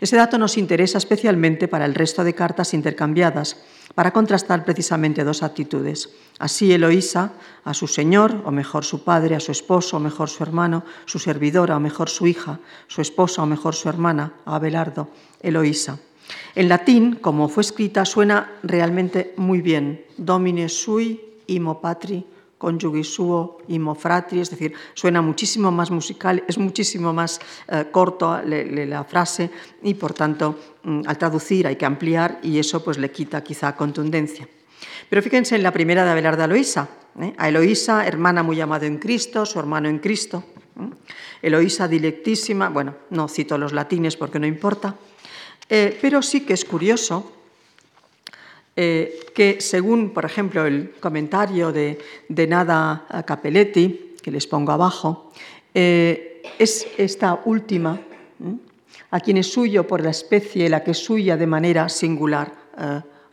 [SPEAKER 1] Ese dato nos interesa especialmente para el resto de cartas intercambiadas, para contrastar precisamente dos actitudes. Así Eloísa a su señor, o mejor su padre, a su esposo, o mejor su hermano, su servidora, o mejor su hija, su esposa, o mejor su hermana, a Abelardo, Eloísa. En latín, como fue escrita, suena realmente muy bien. Domine sui, imo patri, conjugui suo, imo fratri, es decir, suena muchísimo más musical, es muchísimo más eh, corto la frase y, por tanto, mm, al traducir hay que ampliar y eso pues le quita quizá contundencia. Pero fíjense en la primera de Abelardo Eloísa, ¿eh? a Eloísa, hermana muy amada en Cristo, su hermano en Cristo. Eloísa dilectísima, bueno, no cito los latines porque no importa, eh, pero sí que es curioso eh, que según, por ejemplo, el comentario de, Nada Capelletti, que les pongo abajo, eh, es esta última, a quien es suyo por la especie, la que es suya de manera singular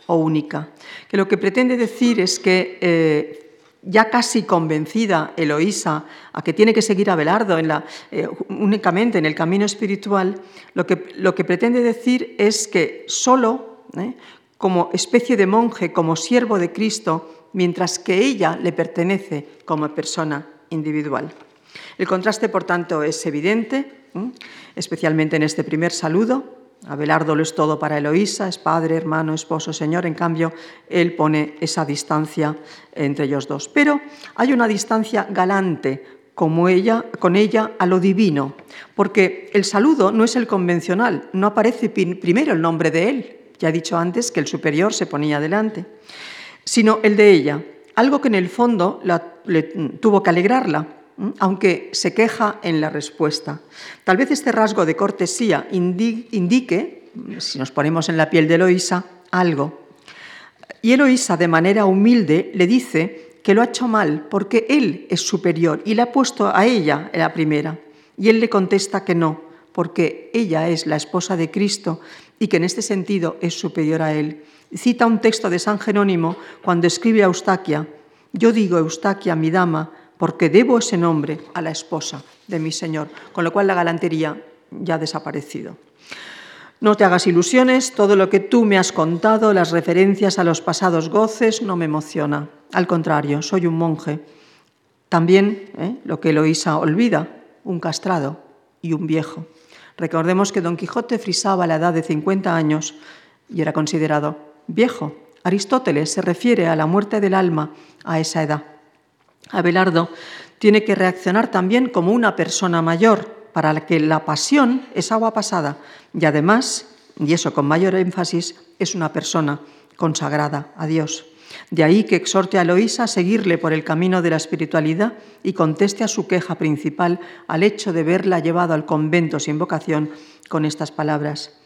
[SPEAKER 1] o única, que lo que pretende decir es que ya casi convencida Eloísa a que tiene que seguir a Belardo eh, únicamente en el camino espiritual, lo que, lo que pretende decir es que solo, ¿eh? Como especie de monje, como siervo de Cristo, mientras que ella le pertenece como persona individual. El contraste, por tanto, es evidente, especialmente en este primer saludo, Abelardo lo es todo para Eloísa, es padre, hermano, esposo, señor. En cambio, él pone esa distancia entre ellos dos. Pero hay una distancia galante como ella, con ella a lo divino, porque el saludo no es el convencional, no aparece primero el nombre de él, ya he dicho antes que el superior se ponía delante, sino el de ella, algo que en el fondo le tuvo que alegrarla, aunque se queja en la respuesta. Tal vez este rasgo de cortesía indique, si nos ponemos en la piel de Eloísa, algo. Y Eloísa, de manera humilde, le dice que lo ha hecho mal porque él es superior y le ha puesto a ella la primera. Y él le contesta que no, porque ella es la esposa de Cristo y que en este sentido es superior a él. Cita un texto de San Jerónimo cuando escribe a Eustaquia, yo digo, Eustaquia, mi dama, porque debo ese nombre a la esposa de mi Señor, con lo cual la galantería ya ha desaparecido. No te hagas ilusiones, todo lo que tú me has contado, las referencias a los pasados goces, no me emociona. Al contrario, soy un monje. También ¿eh? lo que Eloísa olvida, un castrado y un viejo. Recordemos que Don Quijote frisaba la edad de 50 años y era considerado viejo. Aristóteles se refiere a la muerte del alma a esa edad. Abelardo tiene que reaccionar también como una persona mayor, para la que la pasión es agua pasada y además, y eso con mayor énfasis, es una persona consagrada a Dios. De ahí que exhorte a Eloísa a seguirle por el camino de la espiritualidad y conteste a su queja principal al hecho de verla llevado al convento sin vocación con estas palabras.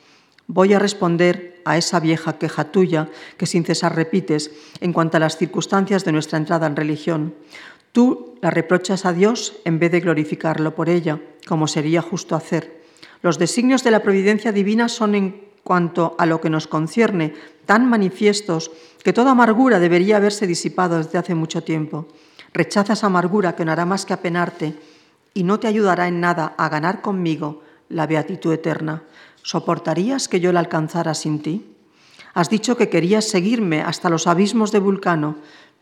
[SPEAKER 1] Voy a responder a esa vieja queja tuya que sin cesar repites en cuanto a las circunstancias de nuestra entrada en religión. Tú la reprochas a Dios en vez de glorificarlo por ella, como sería justo hacer. Los designios de la providencia divina son en cuanto a lo que nos concierne tan manifiestos que toda amargura debería haberse disipado desde hace mucho tiempo. Rechazas amargura que no hará más que apenarte y no te ayudará en nada a ganar conmigo la beatitud eterna. ¿Soportarías que yo la alcanzara sin ti? Has dicho que querías seguirme hasta los abismos de Vulcano.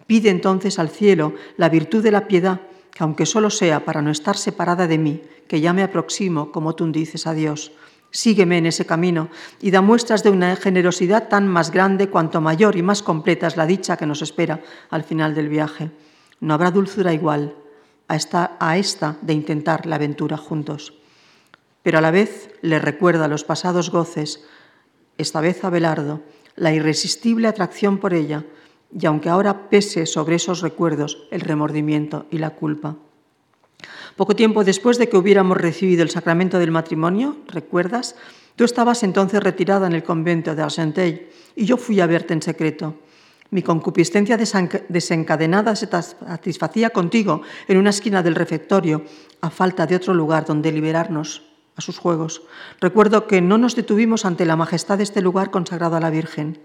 [SPEAKER 1] Pide entonces al cielo la virtud de la piedad, que aunque solo sea para no estar separada de mí, que ya me aproximo, como tú dices, a Dios. Sígueme en ese camino y da muestras de una generosidad tan más grande cuanto mayor y más completa es la dicha que nos espera al final del viaje. No habrá dulzura igual a esta, a de intentar la aventura juntos pero a la vez le recuerda los pasados goces, esta vez a Belardo, la irresistible atracción por ella, y aunque ahora pese sobre esos recuerdos el remordimiento y la culpa. Poco tiempo después de que hubiéramos recibido el sacramento del matrimonio, ¿recuerdas? Tú estabas entonces retirada en el convento de Argenteuil y yo fui a verte en secreto. Mi concupiscencia desencadenada se satisfacía contigo en una esquina del refectorio, a falta de otro lugar donde liberarnos a sus juegos. Recuerdo que no nos detuvimos ante la majestad de este lugar consagrado a la Virgen.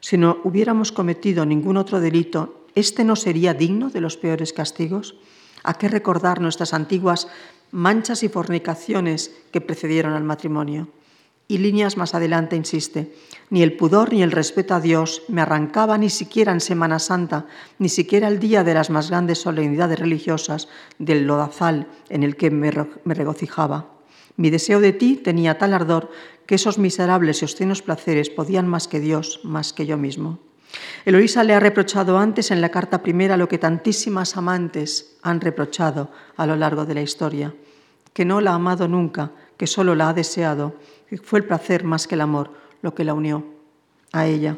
[SPEAKER 1] Si no hubiéramos cometido ningún otro delito, ¿este no sería digno de los peores castigos? ¿A qué recordar nuestras antiguas manchas y fornicaciones que precedieron al matrimonio? Y líneas más adelante insiste, ni el pudor ni el respeto a Dios me arrancaba ni siquiera en Semana Santa, ni siquiera el día de las más grandes solemnidades religiosas del lodazal en el que me regocijaba. Mi deseo de ti tenía tal ardor que esos miserables y obscenos placeres podían más que Dios, más que yo mismo. Eloísa le ha reprochado antes en la carta primera lo que tantísimas amantes han reprochado a lo largo de la historia, que no la ha amado nunca, que solo la ha deseado, que fue el placer más que el amor lo que la unió a ella.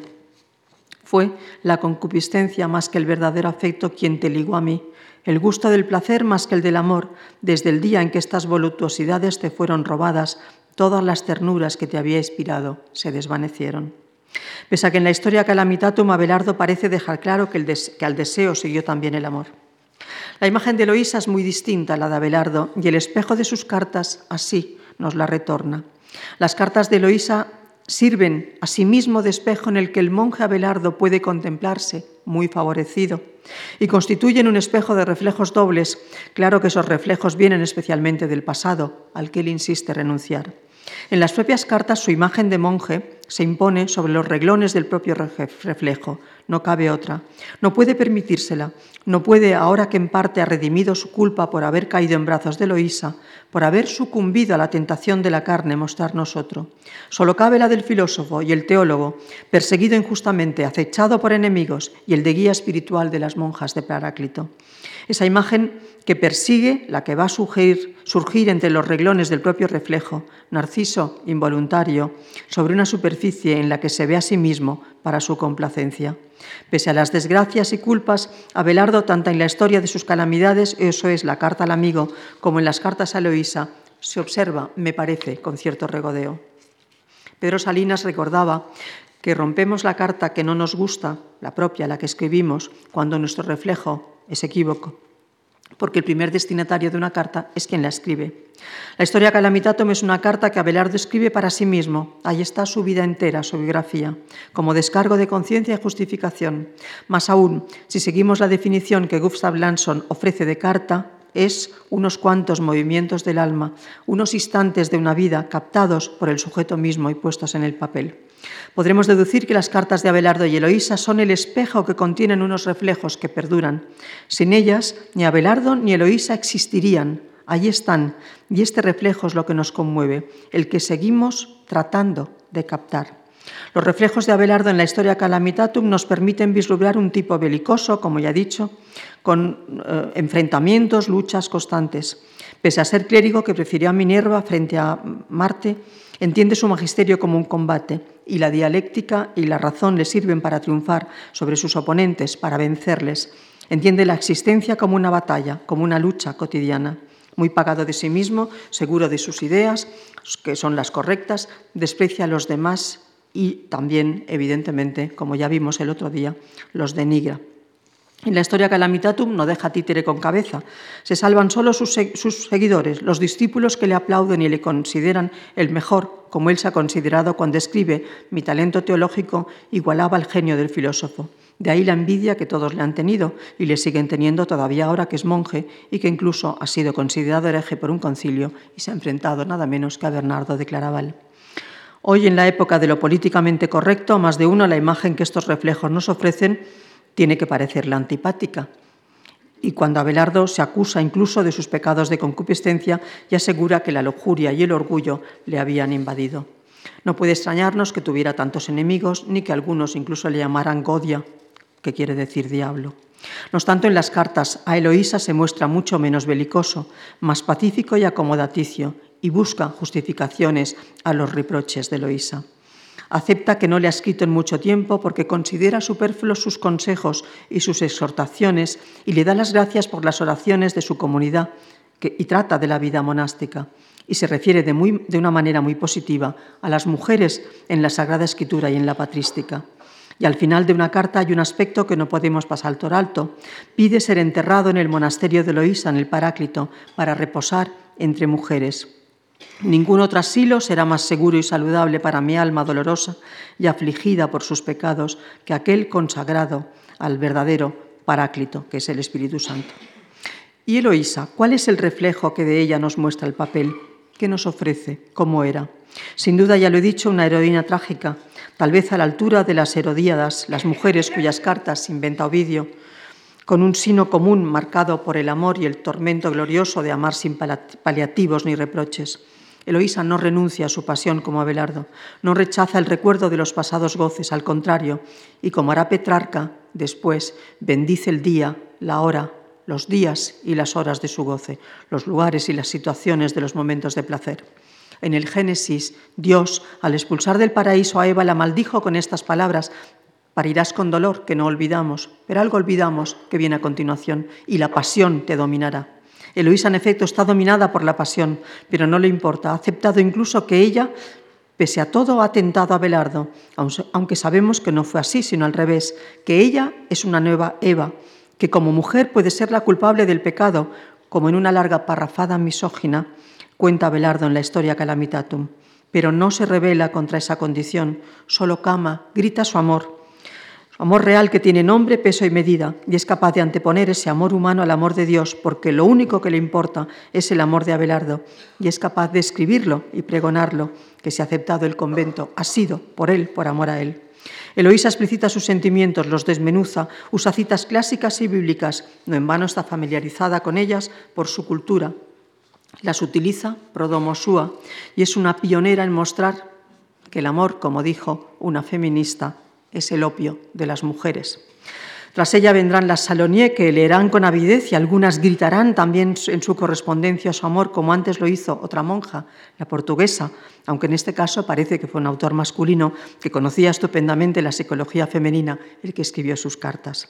[SPEAKER 1] Fue la concupiscencia más que el verdadero afecto quien te ligó a mí. el gusto del placer más que el del amor, desde el día en que estas voluptuosidades te fueron robadas, todas las ternuras que te había inspirado se desvanecieron. Pese a que en la historia Calamitatum Abelardo parece dejar claro que, que al deseo siguió también el amor. La imagen de Eloísa es muy distinta a la de Abelardo y el espejo de sus cartas así nos la retorna. Las cartas de Eloísa sirven asimismo sí de espejo en el que el monje Abelardo puede contemplarse muy favorecido y constituyen un espejo de reflejos dobles. Claro que esos reflejos vienen especialmente del pasado, al que él insiste renunciar. En las propias cartas su imagen de monje se impone sobre los reglones del propio reflejo, no cabe otra. No puede permitírsela, no puede, ahora que en parte ha redimido su culpa por haber caído en brazos de Loísa, por haber sucumbido a la tentación de la carne, mostrarnos otro. Solo cabe la del filósofo y el teólogo, perseguido injustamente, acechado por enemigos, y el de guía espiritual de las monjas de Paráclito. Esa imagen que persigue, la que va a surgir, surgir entre los reglones del propio reflejo, narciso involuntario, sobre una superficie en la que se ve a sí mismo para su complacencia. Pese a las desgracias y culpas, Abelardo, tanto en la historia de sus calamidades, eso es la carta al amigo, como en las cartas a Eloísa, se observa, me parece, con cierto regodeo. Pedro Salinas recordaba que rompemos la carta que no nos gusta, la propia, la que escribimos, cuando nuestro reflejo es equívoco porque el primer destinatario de una carta es quien la escribe. La historia Calamitatum es una carta que Abelardo escribe para sí mismo. Ahí está su vida entera, su biografía, como descargo de conciencia y justificación. Más aún, si seguimos la definición que Gustav Lanson ofrece de carta, es unos cuantos movimientos del alma, unos instantes de una vida captados por el sujeto mismo y puestos en el papel. Podremos deducir que las cartas de Abelardo y Eloísa son el espejo que contienen unos reflejos que perduran. Sin ellas, ni Abelardo ni Eloísa existirían. Allí están, y este reflejo es lo que nos conmueve, el que seguimos tratando de captar. Los reflejos de Abelardo en la historia Calamitatum nos permiten vislumbrar un tipo belicoso, como ya he dicho, con eh, enfrentamientos, luchas constantes. Pese a ser clérigo que prefirió a Minerva frente a Marte, entiende su magisterio como un combate y la dialéctica y la razón le sirven para triunfar sobre sus oponentes, para vencerles. Entiende la existencia como una batalla, como una lucha cotidiana. Muy pagado de sí mismo, seguro de sus ideas, que son las correctas, desprecia a los demás y también, evidentemente, como ya vimos el otro día, los denigra. En la historia Calamitatum no deja títere con cabeza. Se salvan solo sus, seguidores, los discípulos que le aplauden y le consideran el mejor, como él se ha considerado cuando escribe mi talento teológico igualaba al genio del filósofo. De ahí la envidia que todos le han tenido y le siguen teniendo todavía ahora que es monje y que incluso ha sido considerado hereje por un concilio y se ha enfrentado nada menos que a Bernardo de Claraval. Hoy, en la época de lo políticamente correcto, más de uno la imagen que estos reflejos nos ofrecen tiene que parecerle antipática. Y cuando Abelardo se acusa incluso de sus pecados de concupiscencia y asegura que la lujuria y el orgullo le habían invadido. No puede extrañarnos que tuviera tantos enemigos, ni que algunos incluso le llamaran Godia, que quiere decir diablo. No obstante, en las cartas a Eloísa se muestra mucho menos belicoso, más pacífico y acomodaticio, y busca justificaciones a los reproches de Eloísa. Acepta que no le ha escrito en mucho tiempo porque considera superfluos sus consejos y sus exhortaciones y le da las gracias por las oraciones de su comunidad y trata de la vida monástica. Y se refiere de, de una manera muy positiva a las mujeres en la Sagrada Escritura y en la patrística. Y al final de una carta hay un aspecto que no podemos pasar por alto. Pide ser enterrado en el monasterio de Loísa, en el Paráclito, para reposar entre mujeres. Ningún otro asilo será más seguro y saludable para mi alma dolorosa y afligida por sus pecados que aquel consagrado al verdadero Paráclito, que es el Espíritu Santo. Y Eloísa, ¿cuál es el reflejo que de ella nos muestra el papel? ¿Qué nos ofrece? ¿Cómo era? Sin duda, ya lo he dicho, una heroína trágica, tal vez a la altura de las Herodíadas, las mujeres cuyas cartas inventa Ovidio, con un sino común marcado por el amor y el tormento glorioso de amar sin paliativos ni reproches. Eloísa no renuncia a su pasión como Abelardo, no rechaza el recuerdo de los pasados goces, al contrario, y como hará Petrarca después, bendice el día, la hora, los días y las horas de su goce, los lugares y las situaciones de los momentos de placer. En el Génesis, Dios, al expulsar del paraíso a Eva, la maldijo con estas palabras, Parirás con dolor, que no olvidamos, pero algo olvidamos que viene a continuación, y la pasión te dominará. Eloísa, en efecto, está dominada por la pasión, pero no le importa. Ha aceptado incluso que ella, pese a todo, ha tentado a Belardo, aunque sabemos que no fue así, sino al revés, que ella es una nueva Eva, que como mujer puede ser la culpable del pecado, como en una larga parrafada misógina cuenta Belardo en la historia Calamitatum. Pero no se revela contra esa condición, solo cama, grita su amor Amor real que tiene nombre, peso y medida y es capaz de anteponer ese amor humano al amor de Dios porque lo único que le importa es el amor de Abelardo y es capaz de escribirlo y pregonarlo, que se ha aceptado el convento, ha sido por él, por amor a él. Eloísa explicita sus sentimientos, los desmenuza, usa citas clásicas y bíblicas, no en vano está familiarizada con ellas por su cultura. Las utiliza pro domo sua y es una pionera en mostrar que el amor, como dijo una feminista, es el opio de las mujeres. Tras ella vendrán las Salonier, que leerán con avidez y algunas gritarán también en su correspondencia su amor, como antes lo hizo otra monja, la portuguesa, aunque en este caso parece que fue un autor masculino que conocía estupendamente la psicología femenina, el que escribió sus cartas.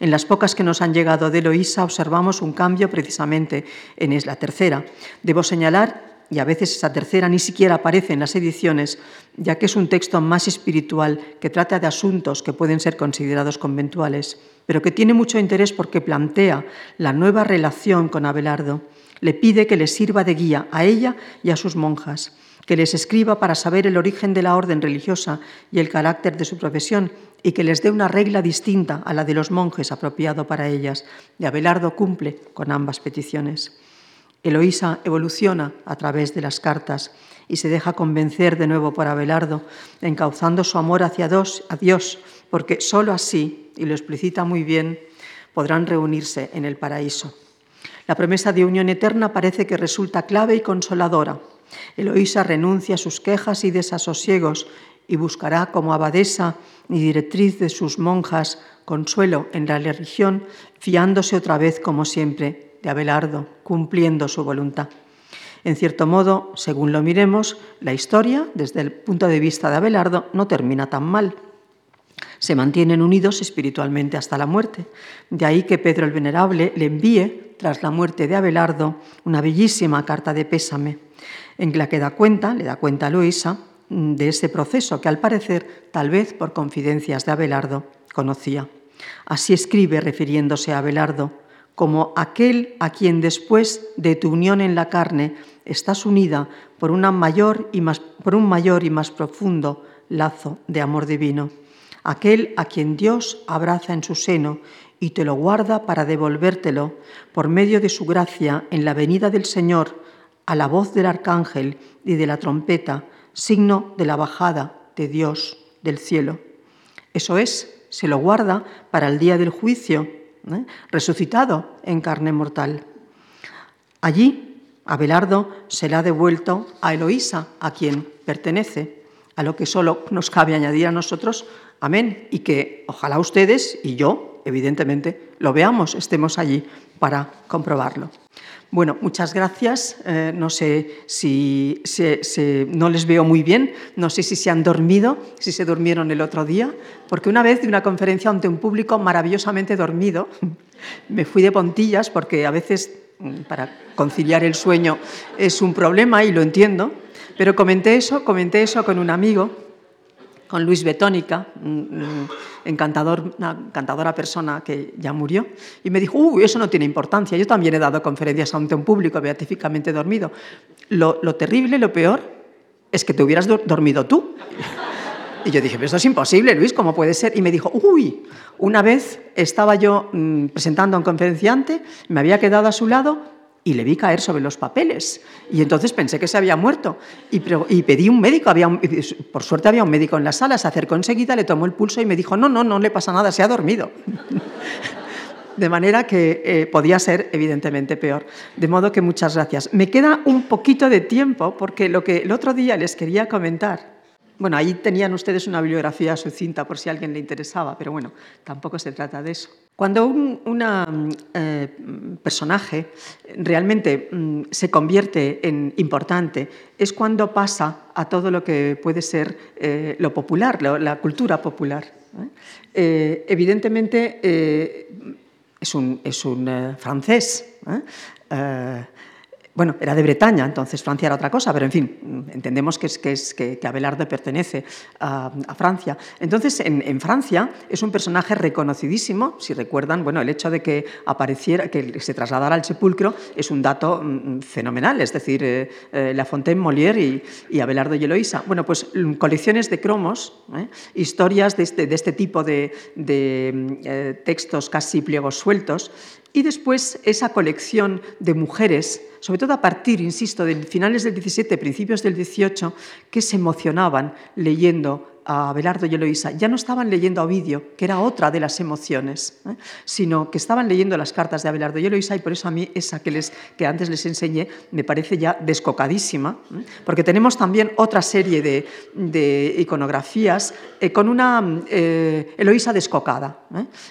[SPEAKER 1] En las pocas que nos han llegado de Eloísa observamos un cambio precisamente en la tercera. Debo señalar y a veces esa tercera ni siquiera aparece en las ediciones, ya que es un texto más espiritual que trata de asuntos que pueden ser considerados conventuales, pero que tiene mucho interés porque plantea la nueva relación con Abelardo. Le pide que le sirva de guía a ella y a sus monjas, que les escriba para saber el origen de la orden religiosa y el carácter de su profesión y que les dé una regla distinta a la de los monjes apropiado para ellas. Y Abelardo cumple con ambas peticiones. Eloísa evoluciona a través de las cartas y se deja convencer de nuevo por Abelardo, encauzando su amor hacia Dios, porque sólo así, y lo explicita muy bien, podrán reunirse en el paraíso. La promesa de unión eterna parece que resulta clave y consoladora. Eloísa renuncia a sus quejas y desasosiegos y buscará como abadesa y directriz de sus monjas consuelo en la religión, fiándose otra vez, como siempre, de Abelardo, cumpliendo su voluntad. En cierto modo, según lo miremos, la historia, desde el punto de vista de Abelardo, no termina tan mal. Se mantienen unidos espiritualmente hasta la muerte. De ahí que Pedro el Venerable le envíe, tras la muerte de Abelardo, una bellísima carta de pésame, en la que da cuenta, le da cuenta a Luisa, de ese proceso que al parecer, tal vez por confidencias de Abelardo, conocía. Así escribe refiriéndose a Abelardo, como aquel a quien después de tu unión en la carne estás unida por, mayor y más, por un mayor y más profundo lazo de amor divino, aquel a quien Dios abraza en su seno y te lo guarda para devolvértelo por medio de su gracia en la venida del Señor a la voz del arcángel y de la trompeta, signo de la bajada de Dios del cielo. Eso es, se lo guarda para el día del juicio ¿eh? resucitado en carne mortal. Allí, Abelardo se le ha devuelto a Eloísa, a quien pertenece, a lo que solo nos cabe añadir a nosotros, amén, y que ojalá ustedes y yo, evidentemente, lo veamos, estemos allí para comprobarlo. Bueno, muchas gracias. Eh, no sé si, no les veo muy bien, no sé si se han dormido, si se durmieron el otro día, porque una vez de una conferencia ante un público maravillosamente dormido, me fui de pontillas porque a veces mm, para conciliar el sueño es un problema y lo entiendo, pero comenté eso, comenté eso con un amigo con Luis Betónica, encantador, una encantadora persona que ya murió, y me dijo, uy, eso no tiene importancia, yo también he dado conferencias ante un público beatíficamente dormido. Lo, terrible, lo peor, es que te hubieras dormido tú. Y yo dije, pero esto es imposible, Luis, ¿cómo puede ser? Y me dijo, uy, una vez estaba yo mm, presentando a un conferenciante, me había quedado a su lado y le vi caer sobre los papeles. Y entonces pensé que se había muerto. Y, pedí un médico, había por suerte había un médico en la sala, se acercó enseguida, le tomó el pulso y me dijo, no, no, no le pasa nada, se ha dormido. De manera que eh, podía ser evidentemente peor. De modo que muchas gracias. Me queda un poquito de tiempo porque lo que el otro día les quería comentar Bueno, ahí tenían ustedes una bibliografía sucinta por si a alguien le interesaba, pero bueno, tampoco se trata de eso. Cuando un eh, personaje realmente mm, se convierte en importante es cuando pasa a todo lo que puede ser eh, lo popular, la cultura popular. ¿eh? evidentemente es un francés bueno, era de Bretaña, entonces Francia era otra cosa, pero en fin, entendemos que, es, Abelardo pertenece a, Francia. Entonces, en, Francia es un personaje reconocidísimo, si recuerdan, bueno, el hecho de que apareciera, que se trasladara al sepulcro es un dato mm, fenomenal, es decir, eh, eh, La Fontaine, Molière y, Abelardo y Eloísa. Bueno, pues mm, colecciones de cromos, ¿eh? historias de este, de este, tipo de textos casi pliegos sueltos, y después esa colección de mujeres, sobre todo a partir, insisto, de finales del 17, principios del 18, que se emocionaban leyendo a Abelardo y Eloísa, ya no estaban leyendo a Ovidio, que era otra de las emociones, ¿eh? sino que estaban leyendo las cartas de Abelardo y Eloísa y por eso a mí esa que, les, que antes les enseñé me parece ya descocadísima, ¿eh? porque tenemos también otra serie de, iconografías eh, con una Eloísa descocada.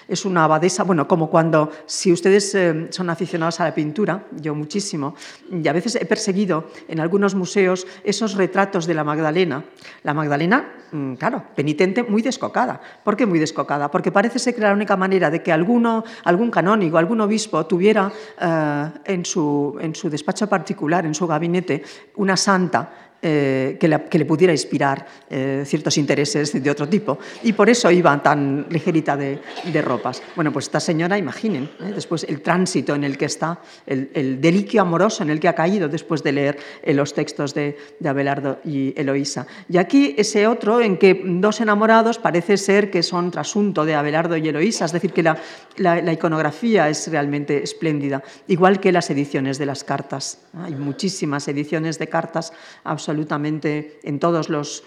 [SPEAKER 1] Es una abadesa, bueno, como cuando, si ustedes son aficionados a la pintura, yo muchísimo, y a veces he perseguido en algunos museos esos retratos de la Magdalena. La Magdalena, mm, claro, penitente muy descocada. ¿Por qué muy descocada? Porque parece ser que la única manera de que alguno, algún canónigo, algún obispo tuviera eh, en, su, en su despacho particular, en su gabinete, una santa eh, que, le, pudiera inspirar eh, ciertos intereses de otro tipo. Y por eso iba tan ligerita de, ropas. Bueno, pues esta señora, imaginen, ¿eh? después el tránsito en el que está, el, el, deliquio amoroso en el que ha caído después de leer los textos de, Abelardo y Eloísa. Y aquí ese otro en que dos enamorados parece ser que son trasunto de Abelardo y Eloísa, es decir, que la, la iconografía es realmente espléndida, igual que las ediciones de las cartas. Hay muchísimas ediciones de cartas absolutamente absolutamente en todos los,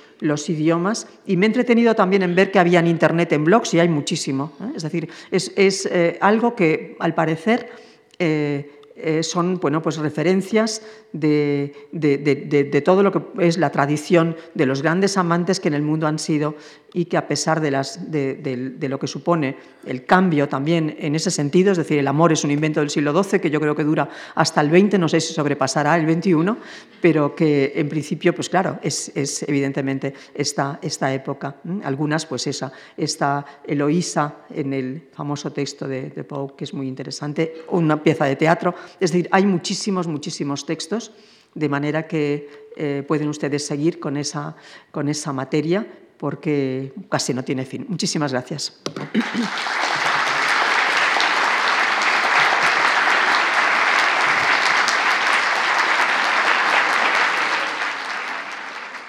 [SPEAKER 1] idiomas y me he entretenido también en ver que había en Internet en blogs y hay muchísimo. ¿eh? Es decir, es, eh, algo que al parecer... Eh, son bueno, pues referencias de, de, todo lo que es la tradición de los grandes amantes que en el mundo han sido y que a pesar de, lo que supone el cambio también en ese sentido, es decir, el amor es un invento del siglo XII que yo creo que dura hasta el XX, no sé si sobrepasará el XXI, pero que en principio, pues claro, es, evidentemente esta, esta época. Algunas, pues esa, esta Eloísa en el famoso texto de, de Poe, que es muy interesante, una pieza de teatro, es decir, hay muchísimos, muchísimos textos de manera que eh, pueden ustedes seguir con esa, con esa materia porque casi no tiene fin. Muchísimas gracias.